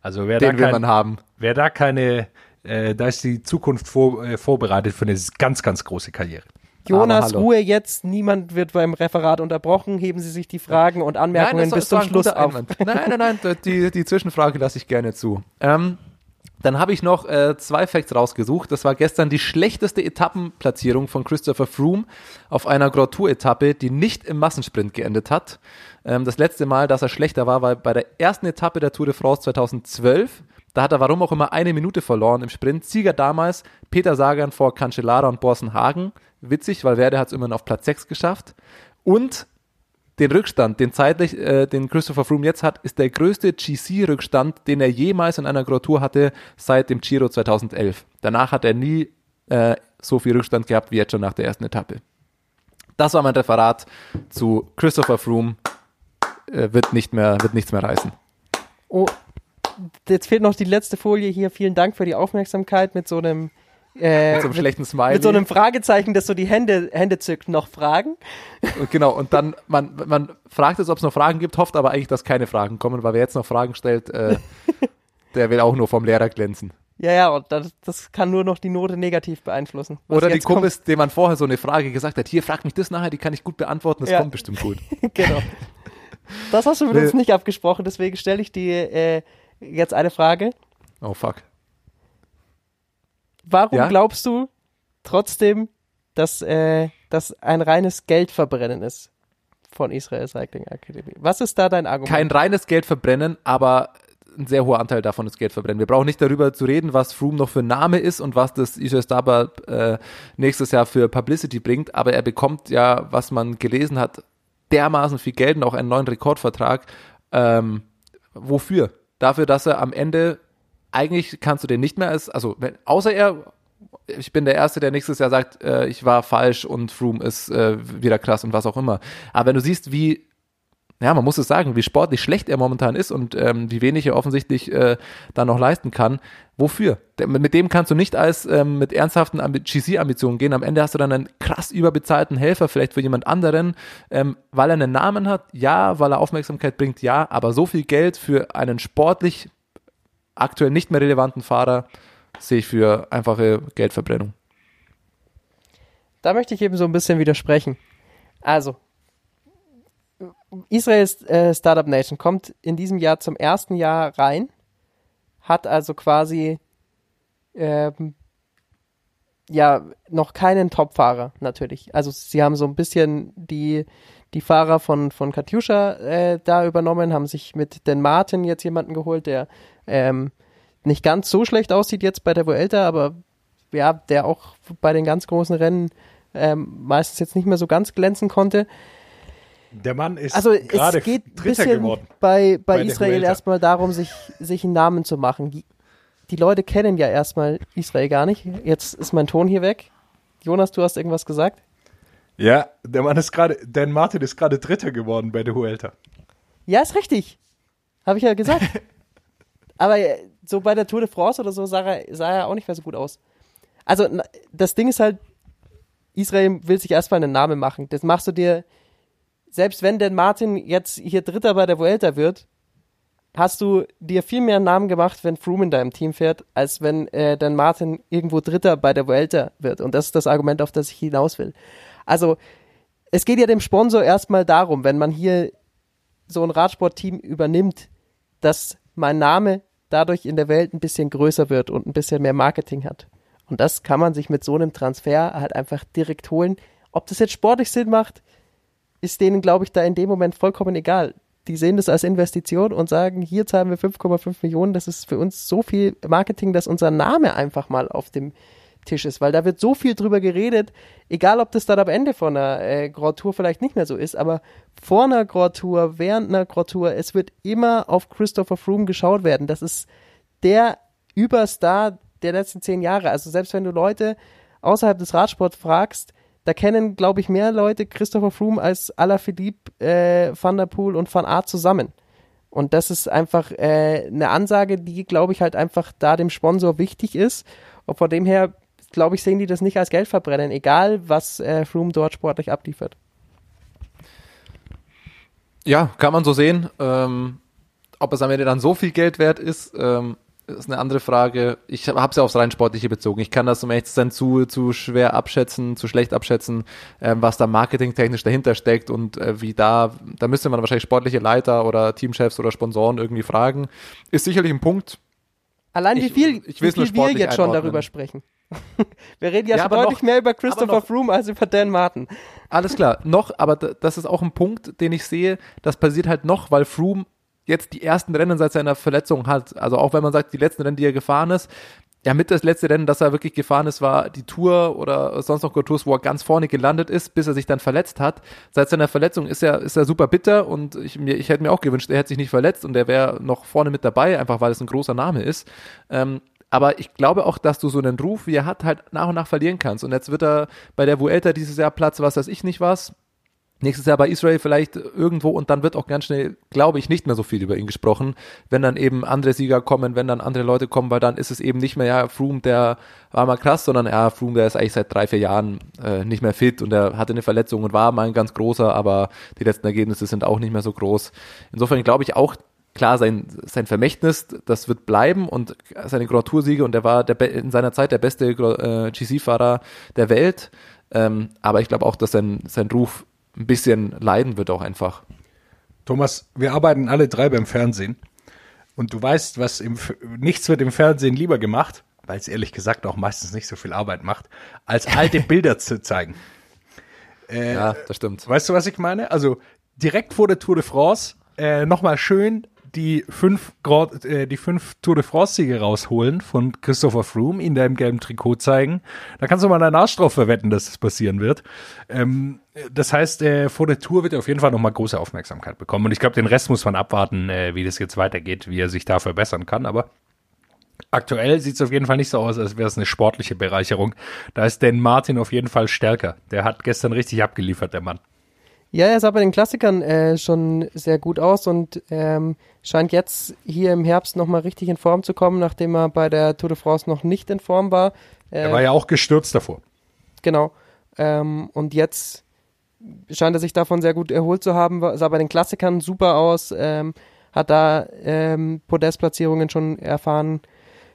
also wer da Den will kein, man haben. wer da keine, äh, da ist die Zukunft vor, äh, vorbereitet für eine ganz, ganz große Karriere. Jonas. Ruhe jetzt. Niemand wird beim Referat unterbrochen. Heben Sie sich die Fragen und Anmerkungen das bis zum Schluss auf. Einwand. Nein, nein, nein, die, die Zwischenfrage lasse ich gerne zu. Ähm, dann habe ich noch äh, zwei Facts rausgesucht. Das war gestern die schlechteste Etappenplatzierung von Christopher Froome auf einer Grand Tour-Etappe, die nicht im Massensprint geendet hat. Ähm, das letzte Mal, dass er schlechter war, war bei der ersten Etappe der Tour de France 2012. Da hat er warum auch immer eine Minute verloren im Sprint. Sieger damals Peter Sagan vor Cancellara und Borsenhagen. Witzig, weil Werde hat es immerhin auf Platz 6 geschafft. Und den Rückstand, den zeitlich, äh, den Christopher Froome jetzt hat, ist der größte GC-Rückstand, den er jemals in einer Grand hatte seit dem Giro 2011. Danach hat er nie äh, so viel Rückstand gehabt wie jetzt schon nach der ersten Etappe. Das war mein Referat zu Christopher Froome. Äh, wird nicht mehr, wird nichts mehr reißen. Oh, jetzt fehlt noch die letzte Folie hier. Vielen Dank für die Aufmerksamkeit mit so einem äh, Mit so einem schlechten Smiley. mit so einem Fragezeichen, das so die Hände, Hände zückt. Noch Fragen? Und genau, und dann, man, man fragt jetzt, ob es noch Fragen gibt, hofft aber eigentlich, dass keine Fragen kommen, weil wer jetzt noch Fragen stellt, äh, der will auch nur vom Lehrer glänzen. Ja, ja, und das, das kann nur noch die Note negativ beeinflussen. Oder die. Kumpels, denen man vorher so eine Frage gesagt hat, hier, frag mich das nachher, die kann ich gut beantworten, das Ja. kommt bestimmt gut. genau. Das hast du mit uns nicht abgesprochen, deswegen stelle ich dir äh, jetzt eine Frage. Oh fuck. Warum Ja? glaubst du trotzdem, dass äh, das ein reines Geldverbrennen ist von Israel Cycling Academy? Was ist da dein Argument? Kein reines Geld verbrennen, aber ein sehr hoher Anteil davon ist Geld verbrennen. Wir brauchen nicht darüber zu reden, was Froome noch für Name ist und was das Israel Startup äh, nächstes Jahr für Publicity bringt, aber er bekommt ja, was man gelesen hat, dermaßen viel Geld und auch einen neuen Rekordvertrag. Ähm, wofür? Dafür, dass er am Ende eigentlich kannst du den nicht mehr als, also wenn, außer er, ich bin der Erste, der nächstes Jahr sagt, äh, ich war falsch und Froome ist äh, wieder krass und was auch immer. Aber wenn du siehst, wie ja, man muss es sagen, wie sportlich schlecht er momentan ist und ähm, wie wenig er offensichtlich äh, da noch leisten kann. Wofür? Mit dem kannst du nicht als ähm, mit ernsthaften Ambi- GC-Ambitionen gehen. Am Ende hast du dann einen krass überbezahlten Helfer, vielleicht für jemand anderen, ähm, weil er einen Namen hat, ja, weil er Aufmerksamkeit bringt, ja, aber so viel Geld für einen sportlich aktuell nicht mehr relevanten Fahrer sehe ich für einfache Geldverbrennung. Da möchte ich eben so ein bisschen widersprechen. Also, Israels äh, Startup Nation kommt in diesem Jahr zum ersten Jahr rein, hat also quasi ähm, ja noch keinen Top-Fahrer natürlich. Also sie haben so ein bisschen die die Fahrer von von Katjuscha äh, da übernommen, haben sich mit den Martin jetzt jemanden geholt, der ähm, nicht ganz so schlecht aussieht jetzt bei der Vuelta, aber ja, der auch bei den ganz großen Rennen ähm, meistens jetzt nicht mehr so ganz glänzen konnte. Der Mann ist Also es gerade geht ein Dritter bisschen geworden. bei, bei, bei Israel erstmal darum, sich, sich einen Namen zu machen. Die, die Leute kennen ja erstmal Israel gar nicht. Jetzt ist mein Ton hier weg. Jonas, du hast irgendwas gesagt? Ja, der Mann ist gerade, Dan Martin ist gerade Dritter geworden bei der Huelta. Ja, ist richtig. Habe ich ja gesagt. Aber äh, so bei der Tour de France oder so sah er, sah er auch nicht mehr so gut aus. Also das Ding ist halt, Israel will sich erstmal einen Namen machen. Das machst du dir, selbst wenn Dan Martin jetzt hier Dritter bei der Vuelta wird, hast du dir viel mehr Namen gemacht, wenn Froome in deinem Team fährt, als wenn äh, Dan Martin irgendwo Dritter bei der Vuelta wird. Und das ist das Argument, auf das ich hinaus will. Also es geht ja dem Sponsor erstmal darum, wenn man hier so ein Radsportteam übernimmt, dass mein Name dadurch in der Welt ein bisschen größer wird und ein bisschen mehr Marketing hat. Und das kann man sich mit so einem Transfer halt einfach direkt holen. Ob das jetzt sportlich Sinn macht, ist denen, glaube ich, da in dem Moment vollkommen egal. die sehen das als Investition und sagen, hier zahlen wir 5,5 Millionen, das ist für uns so viel Marketing, dass unser Name einfach mal auf dem Tisch ist, weil da wird so viel drüber geredet, egal ob das dann am Ende von einer äh, Grand Tour vielleicht nicht mehr so ist, aber vor einer Grand Tour, während einer Grand Tour, es wird immer auf Christopher Froome geschaut werden. Das ist der Überstar der letzten zehn Jahre. Also selbst wenn du Leute außerhalb des Radsports fragst, da kennen, glaube ich, mehr Leute Christopher Froome als Alaphilippe, äh, Van der Poel und Van Aert zusammen. Und das ist einfach äh, eine Ansage, die, glaube ich, halt einfach da dem Sponsor wichtig ist. Und von dem her, glaube ich, sehen die das nicht als Geldverbrennen, egal was äh, Froome dort sportlich abliefert. Ja, kann man so sehen. Ähm, ob es am Ende dann so viel Geld wert ist, ähm, ist eine andere Frage. Ich habe es ja aufs rein Sportliche bezogen. Ich kann das um echt zu sein zu, zu schwer abschätzen, zu schlecht abschätzen, ähm, was da marketingtechnisch dahinter steckt und äh, wie da, da müsste man wahrscheinlich sportliche Leiter oder Teamchefs oder Sponsoren irgendwie fragen. Ist sicherlich ein Punkt. Allein wie Ich- viel, ich wie viel wir jetzt schon einordnen. darüber sprechen. wir reden ja, Ja, schon deutlich noch- mehr über Christopher Froome als über Dan Martin. Alles klar, noch, aber das ist auch ein Punkt, den ich sehe, das passiert halt noch, weil Froome jetzt die ersten Rennen seit seiner Verletzung hat. Also auch wenn man sagt, die letzten Rennen, die er gefahren ist, ja, mit das letzte Rennen, das er wirklich gefahren ist, war die Tour oder sonst noch Tours, wo er ganz vorne gelandet ist, bis er sich dann verletzt hat. Seit seiner Verletzung ist er, ist er super bitter und ich, mir, ich hätte mir auch gewünscht, er hätte sich nicht verletzt und er wäre noch vorne mit dabei, einfach weil es ein großer Name ist. Ähm, aber ich glaube auch, dass du so einen Ruf, wie er hat, halt nach und nach verlieren kannst. Und jetzt wird er bei der Vuelta dieses Jahr Platz, was weiß ich nicht was. Nächstes Jahr bei Israel vielleicht irgendwo und dann wird auch ganz schnell, glaube ich, nicht mehr so viel über ihn gesprochen, wenn dann eben andere Sieger kommen, wenn dann andere Leute kommen, weil dann ist es eben nicht mehr, ja, Froome, der war mal krass, sondern ja, Froome, der ist eigentlich seit drei, vier Jahren äh, nicht mehr fit und er hatte eine Verletzung und war mal ein ganz großer, aber die letzten Ergebnisse sind auch nicht mehr so groß. Insofern glaube ich auch, klar, sein, sein Vermächtnis, das wird bleiben und seine Grand Tour-Siege und er war der, in seiner Zeit der beste äh, GC-Fahrer der Welt. Ähm, aber ich glaube auch, dass sein, sein Ruf ein bisschen leiden wird auch einfach. Thomas, wir arbeiten alle drei beim Fernsehen. Und du weißt, was im, F- nichts wird im Fernsehen lieber gemacht, weil es ehrlich gesagt auch meistens nicht so viel Arbeit macht, als alte Bilder zu zeigen. Äh, Ja, das stimmt. Weißt du, was ich meine? Also direkt vor der Tour de France äh, nochmal schön die fünf, äh, die fünf Tour de France-Siege rausholen von Christopher Froome, ihn da im gelben Trikot zeigen. Da kannst du mal deinen Arsch drauf verwetten, dass das passieren wird. Ähm, das heißt, äh, vor der Tour wird er auf jeden Fall nochmal große Aufmerksamkeit bekommen. Und ich glaube, den Rest muss man abwarten, äh, wie das jetzt weitergeht, wie er sich da verbessern kann. Aber Aktuell sieht es auf jeden Fall nicht so aus, als wäre es eine sportliche Bereicherung. Da ist Dan Martin auf jeden Fall stärker. Der hat gestern richtig abgeliefert, der Mann. Ja, er sah bei den Klassikern äh, schon sehr gut aus und ähm, scheint jetzt hier im Herbst nochmal richtig in Form zu kommen, nachdem er bei der Tour de France noch nicht in Form war. Äh, Er war ja auch gestürzt davor. Genau. Ähm, und jetzt scheint er sich davon sehr gut erholt zu haben, sah bei den Klassikern super aus, ähm, hat da ähm, Podestplatzierungen schon erfahren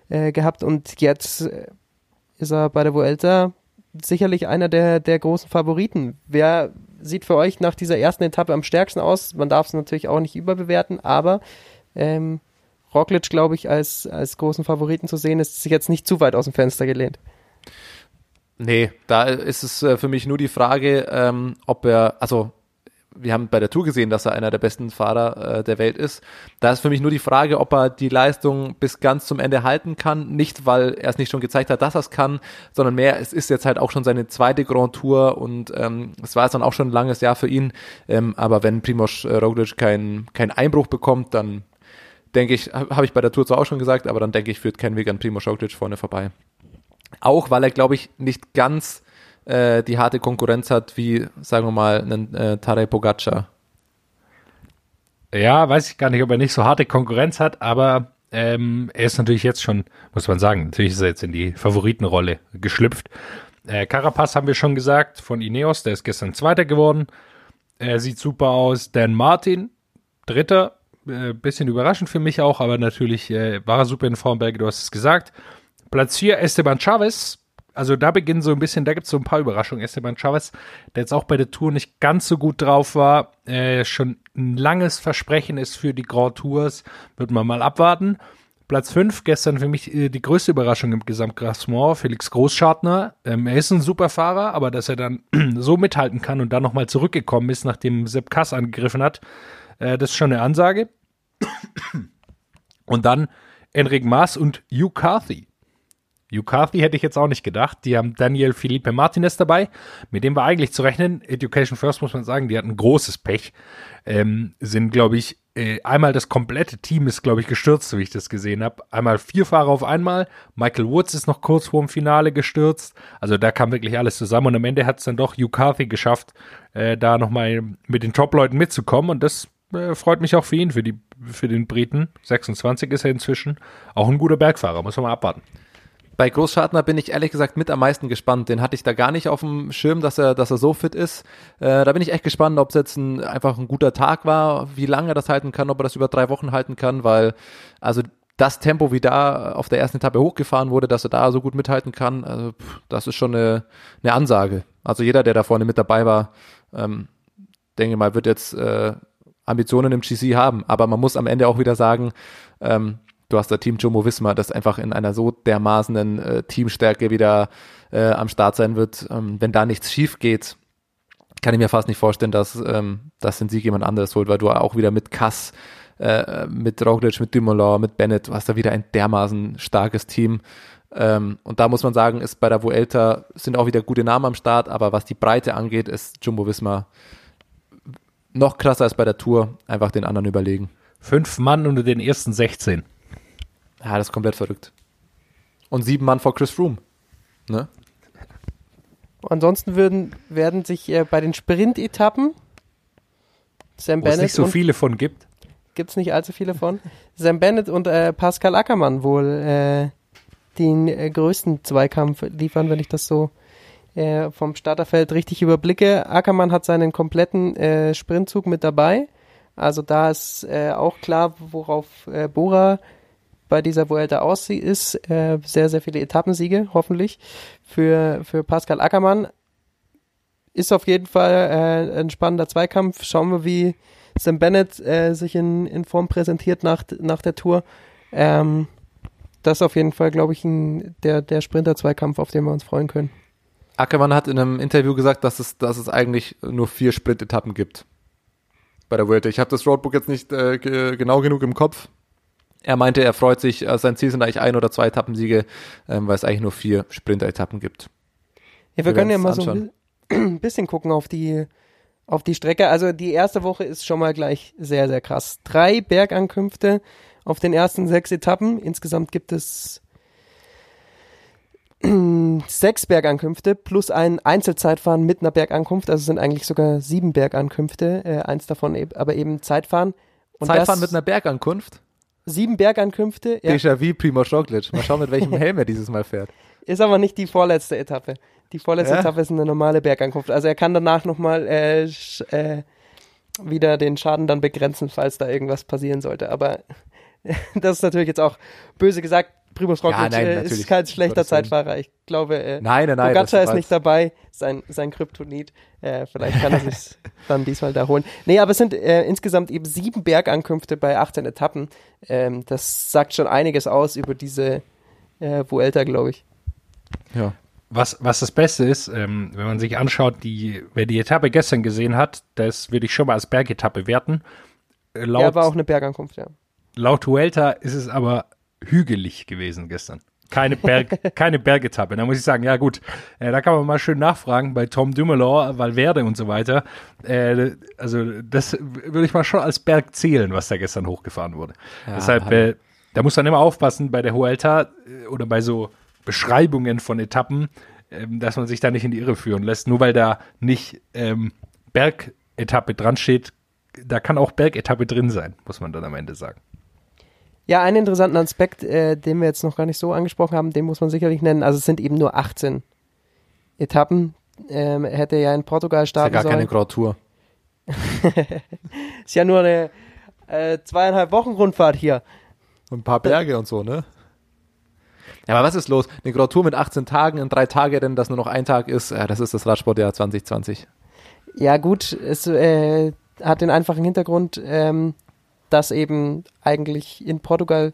äh, gehabt und jetzt äh, ist er bei der Vuelta sicherlich einer der, der großen Favoriten. Wer sieht für euch nach dieser ersten Etappe am stärksten aus? Man darf es natürlich auch nicht überbewerten, aber ähm, Roglic, glaube ich, als, als großen Favoriten zu sehen, ist sich jetzt nicht zu weit aus dem Fenster gelehnt. Nee, da ist es äh, für mich nur die Frage, ähm, ob er, also wir haben bei der Tour gesehen, dass er einer der besten Fahrer äh, der Welt ist. Da ist für mich nur die Frage, ob er die Leistung bis ganz zum Ende halten kann. Nicht, weil er es nicht schon gezeigt hat, dass er es kann, sondern mehr, es ist jetzt halt auch schon seine zweite Grand Tour und ähm, es war jetzt dann auch schon ein langes Jahr für ihn. Ähm, aber wenn Primoz äh, Roglic keinen keinen Einbruch bekommt, dann denke ich, habe hab ich bei der Tour zwar auch schon gesagt, aber dann denke ich, führt kein Weg an Primoz Roglic vorne vorbei. Auch weil er, glaube ich, nicht ganz äh, die harte Konkurrenz hat, wie, sagen wir mal, einen äh, Tadej Pogacar. Ja, weiß ich gar nicht, ob er nicht so harte Konkurrenz hat, aber ähm, er ist natürlich jetzt schon, muss man sagen, natürlich ist er jetzt in die Favoritenrolle geschlüpft. Äh, Carapaz haben wir schon gesagt, von Ineos, der ist gestern Zweiter geworden. Er sieht super aus. Dan Martin, Dritter, äh, bisschen überraschend für mich auch, aber natürlich äh, war er super in Form, Berge, du hast es gesagt. Platz 4, Esteban Chavez. Also da beginnen so ein bisschen, da gibt es so ein paar Überraschungen. Esteban Chavez, der jetzt auch bei der Tour nicht ganz so gut drauf war, äh, schon ein langes Versprechen ist für die Grand Tours, wird man mal abwarten. Platz 5, gestern für mich äh, die größte Überraschung im Gesamtklassement, Felix Großschartner. Ähm, er ist ein super Fahrer, aber dass er dann so mithalten kann und dann nochmal zurückgekommen ist, nachdem Sepp Kass angegriffen hat, Äh, das ist schon eine Ansage. Und dann Enric Maas und Hugh Carthy. Hugh Carthy hätte ich jetzt auch nicht gedacht. Die haben Daniel Felipe Martinez dabei, mit dem war eigentlich zu rechnen. Education First muss man sagen, die hatten großes Pech. Ähm, sind, glaube ich, äh, einmal das komplette Team ist, glaube ich, gestürzt, so wie ich das gesehen habe. Einmal vier Fahrer auf einmal. Michael Woods ist noch kurz vor dem Finale gestürzt. Also da kam wirklich alles zusammen und am Ende hat es dann doch Hugh Carthy geschafft, äh, da nochmal mit den Top-Leuten mitzukommen und das äh, freut mich auch für ihn, für, die, für den Briten. 26 ist er inzwischen. Auch ein guter Bergfahrer, muss man mal abwarten. Bei Großschartner bin ich ehrlich gesagt mit am meisten gespannt. Den hatte ich da gar nicht auf dem Schirm, dass er, dass er so fit ist. Äh, da bin ich echt gespannt, ob es jetzt ein, einfach ein guter Tag war, wie lange er das halten kann, ob er das über drei Wochen halten kann, weil also das Tempo, wie da auf der ersten Etappe hochgefahren wurde, dass er da so gut mithalten kann, also pff, das ist schon eine, eine Ansage. Also jeder, der da vorne mit dabei war, ähm, denke mal, wird jetzt äh, Ambitionen im GC haben. Aber man muss am Ende auch wieder sagen, ähm, du hast da Team Jumbo Visma, das einfach in einer so dermaßenen äh, Teamstärke wieder äh, am Start sein wird. Ähm, wenn da nichts schief geht, kann ich mir fast nicht vorstellen, dass, ähm, dass den Sieg jemand anderes holt, weil du auch wieder mit Kass, äh, mit Roglic, mit Dumoulin, mit Bennett, du hast da wieder ein dermaßen starkes Team. Ähm, und da muss man sagen, ist bei der Vuelta sind auch wieder gute Namen am Start, aber was die Breite angeht, ist Jumbo Visma noch krasser als bei der Tour, einfach den anderen überlegen. Fünf Mann unter den ersten 16. Ja, das ist komplett verrückt. Und sieben Mann vor Chris Froome. Ne? Ansonsten würden, werden sich äh, bei den Sprint-Etappen Sam Wo es Bennett nicht so und viele von gibt. gibt es nicht allzu viele von. Sam Bennett und äh, Pascal Ackermann wohl äh, den äh, größten Zweikampf liefern, wenn ich das so äh, vom Starterfeld richtig überblicke. Ackermann hat seinen kompletten äh, Sprintzug mit dabei. Also da ist äh, auch klar, worauf äh, Bora bei dieser Vuelta aus ist. Äh, sehr, sehr viele Etappensiege, hoffentlich, für, für Pascal Ackermann. Ist auf jeden Fall äh, ein spannender Zweikampf. Schauen wir, wie Sam Bennett äh, sich in, in Form präsentiert nach, nach der Tour. Ähm, das ist auf jeden Fall, glaube ich, ein, der, der Sprinter-Zweikampf, auf den wir uns freuen können. Ackermann hat in einem Interview gesagt, dass es, dass es eigentlich nur vier Sprintetappen gibt bei der Vuelta. Ich habe das Roadbook jetzt nicht äh, ge genau genug im Kopf. Er meinte, er freut sich, äh, sein Ziel sind eigentlich ein oder zwei Etappensiege, ähm, weil es eigentlich nur vier Sprinter-Etappen gibt. Ja, wir, Wir können ja mal so anschauen. ein bisschen gucken auf die, auf die Strecke. Also die erste Woche ist schon mal gleich sehr, sehr krass. Drei Bergankünfte auf den ersten sechs Etappen. Insgesamt gibt es sechs Bergankünfte plus ein Einzelzeitfahren mit einer Bergankunft. Also es sind eigentlich sogar sieben Bergankünfte. Äh, eins davon aber eben Zeitfahren. Und Zeitfahren das, mit einer Bergankunft? Sieben Bergankünfte. Ja. Déjà vu Primoz Roglic. Mal schauen, mit welchem Helm er dieses Mal fährt. Ist aber nicht die vorletzte Etappe. Die vorletzte Ja? Etappe ist eine normale Bergankunft. Also er kann danach nochmal äh, äh, wieder den Schaden dann begrenzen, falls da irgendwas passieren sollte. Aber das ist natürlich jetzt auch böse gesagt. Primus Roglic nein, äh, ist kein schlechter Gottes. Zeitfahrer. Ich glaube, äh, Nein, nein, nein. Pogacar ist war nicht dabei, sein, sein Kryptonit. Äh, vielleicht kann er sich dann diesmal da holen. Nee, aber es sind äh, insgesamt eben sieben Bergankünfte bei 18 Etappen. Ähm, das sagt schon einiges aus über diese äh, Vuelta, glaube ich. Ja. Was, was das Beste ist, ähm, wenn man sich anschaut, die, wer die Etappe gestern gesehen hat, das würde ich schon mal als Bergetappe werten. Äh, Laut, Ja, war auch eine Bergankunft, ja. laut Vuelta ist es aber hügelig gewesen gestern. Keine, Berg, keine Bergetappe. Da muss ich sagen, ja gut, äh, da kann man mal schön nachfragen bei Tom Dumoulin, Valverde und so weiter. Äh, also das würde ich mal schon als Berg zählen, was da gestern hochgefahren wurde. Ja, Deshalb, äh, da muss man immer aufpassen bei der Vuelta äh, oder bei so Beschreibungen von Etappen, ähm, dass man sich da nicht in die Irre führen lässt. Nur weil da nicht ähm, Bergetappe dran steht, da kann auch Bergetappe drin sein, muss man dann am Ende sagen. Ja, einen interessanten Aspekt, äh, den wir jetzt noch gar nicht so angesprochen haben, den muss man sicherlich nennen. Also es sind eben nur 18 Etappen. Ähm, er hätte ja in Portugal Ist ja starten gar keine sollen. Grand Tour. Ist ja nur eine äh, zweieinhalb Wochen Rundfahrt hier. Und ein paar Berge und so, ne? Ja, aber was ist los? Eine Grand Tour mit 18 Tagen, in drei Tage Rennen, das nur noch ein Tag ist, ja, das ist das Radsportjahr 2020. Ja gut, es äh, hat den einfachen Hintergrund, ähm, dass eben eigentlich in Portugal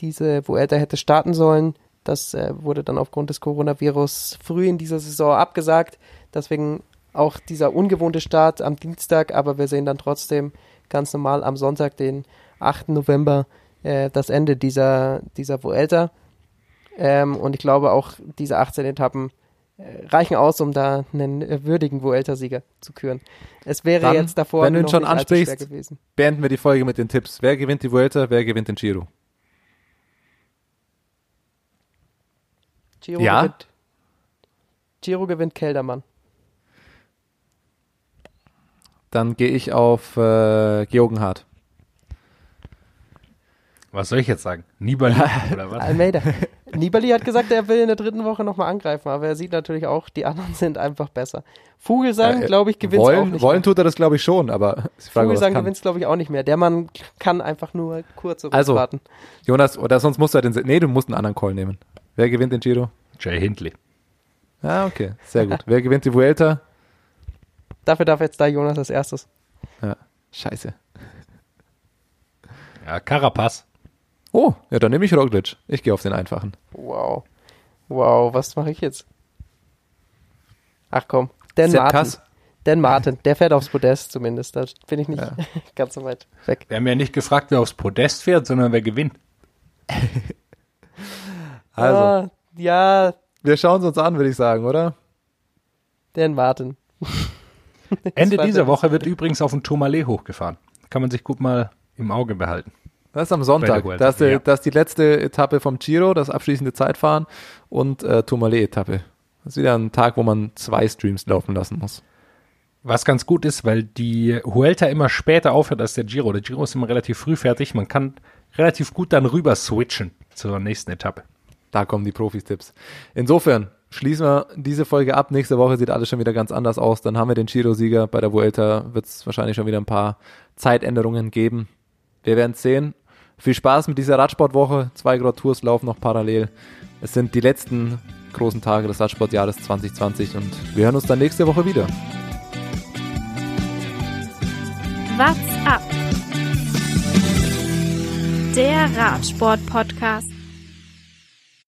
diese Vuelta hätte starten sollen. Das äh, wurde dann aufgrund des Coronavirus früh in dieser Saison abgesagt. Deswegen auch dieser ungewohnte Start am Dienstag, aber wir sehen dann trotzdem ganz normal am Sonntag, den 8. November, äh, das Ende dieser, dieser Vuelta. Ähm, und ich glaube auch, diese 18 Etappen reichen aus, um da einen würdigen Vuelta-Sieger zu küren. Es wäre Dann, jetzt davor wenn du ihn noch schon ansprichst, gewesen. Beenden wir die Folge mit den Tipps. Wer gewinnt die Vuelta, wer gewinnt den Giro? Giro Ja? gewinnt. Giro gewinnt Keldermann. Dann gehe ich auf äh, Georgen Hart. Was soll ich jetzt sagen? Nibali oder was? Almeida. Nibali hat gesagt, er will in der dritten Woche nochmal angreifen, aber er sieht natürlich auch, die anderen sind einfach besser. Vogelsang, Äh, glaube ich, gewinnt auch wollen, nicht wollen mehr. tut er das, glaube ich, schon, aber Frage, Vogelsang gewinnt glaube ich, auch nicht mehr. Der Mann kann einfach nur kurz Also, warten. Jonas, oder sonst musst du halt den, nee, du musst einen anderen Call nehmen. Wer gewinnt den Giro? Jay Hindley. Ah, okay, sehr gut. Wer gewinnt die Vuelta? Dafür darf jetzt da Jonas als erstes. Ja, scheiße. Ja, Carapaz. Oh, ja, dann nehme ich Roglic. Ich gehe auf den einfachen. Wow. Wow, was mache ich jetzt? Ach komm, Dan Sepp Martin. Kass? Dan Martin, der fährt aufs Podest zumindest. Da bin ich nicht Ja. ganz so weit weg. Wir haben ja nicht gefragt, wer aufs Podest fährt, sondern wer gewinnt. Also, Ah, ja, wir schauen es uns an, würde ich sagen, oder? Dan Martin. Ende dieser Woche wird übrigens auf den Tourmalet hochgefahren. Kann man sich gut mal im Auge behalten. Das ist am Sonntag. Das ist, die, ja. das ist die letzte Etappe vom Giro, das abschließende Zeitfahren und äh, Tourmalet-Etappe. Das ist wieder ein Tag, wo man zwei Streams laufen lassen muss. Was ganz gut ist, weil die Huelta immer später aufhört als der Giro. Der Giro ist immer relativ früh fertig. Man kann relativ gut dann rüber switchen zur nächsten Etappe. Da kommen die Profis-Tipps. Insofern schließen wir diese Folge ab. Nächste Woche sieht alles schon wieder ganz anders aus. Dann haben wir den Giro-Sieger. Bei der Vuelta wird es wahrscheinlich schon wieder ein paar Zeitänderungen geben. Wir werden es sehen. Viel Spaß mit dieser Radsportwoche. Zwei Grand Tours laufen noch parallel. Es sind die letzten großen Tage des Radsportjahres 2020 und wir hören uns dann nächste Woche wieder. What's up? Der Radsport-Podcast.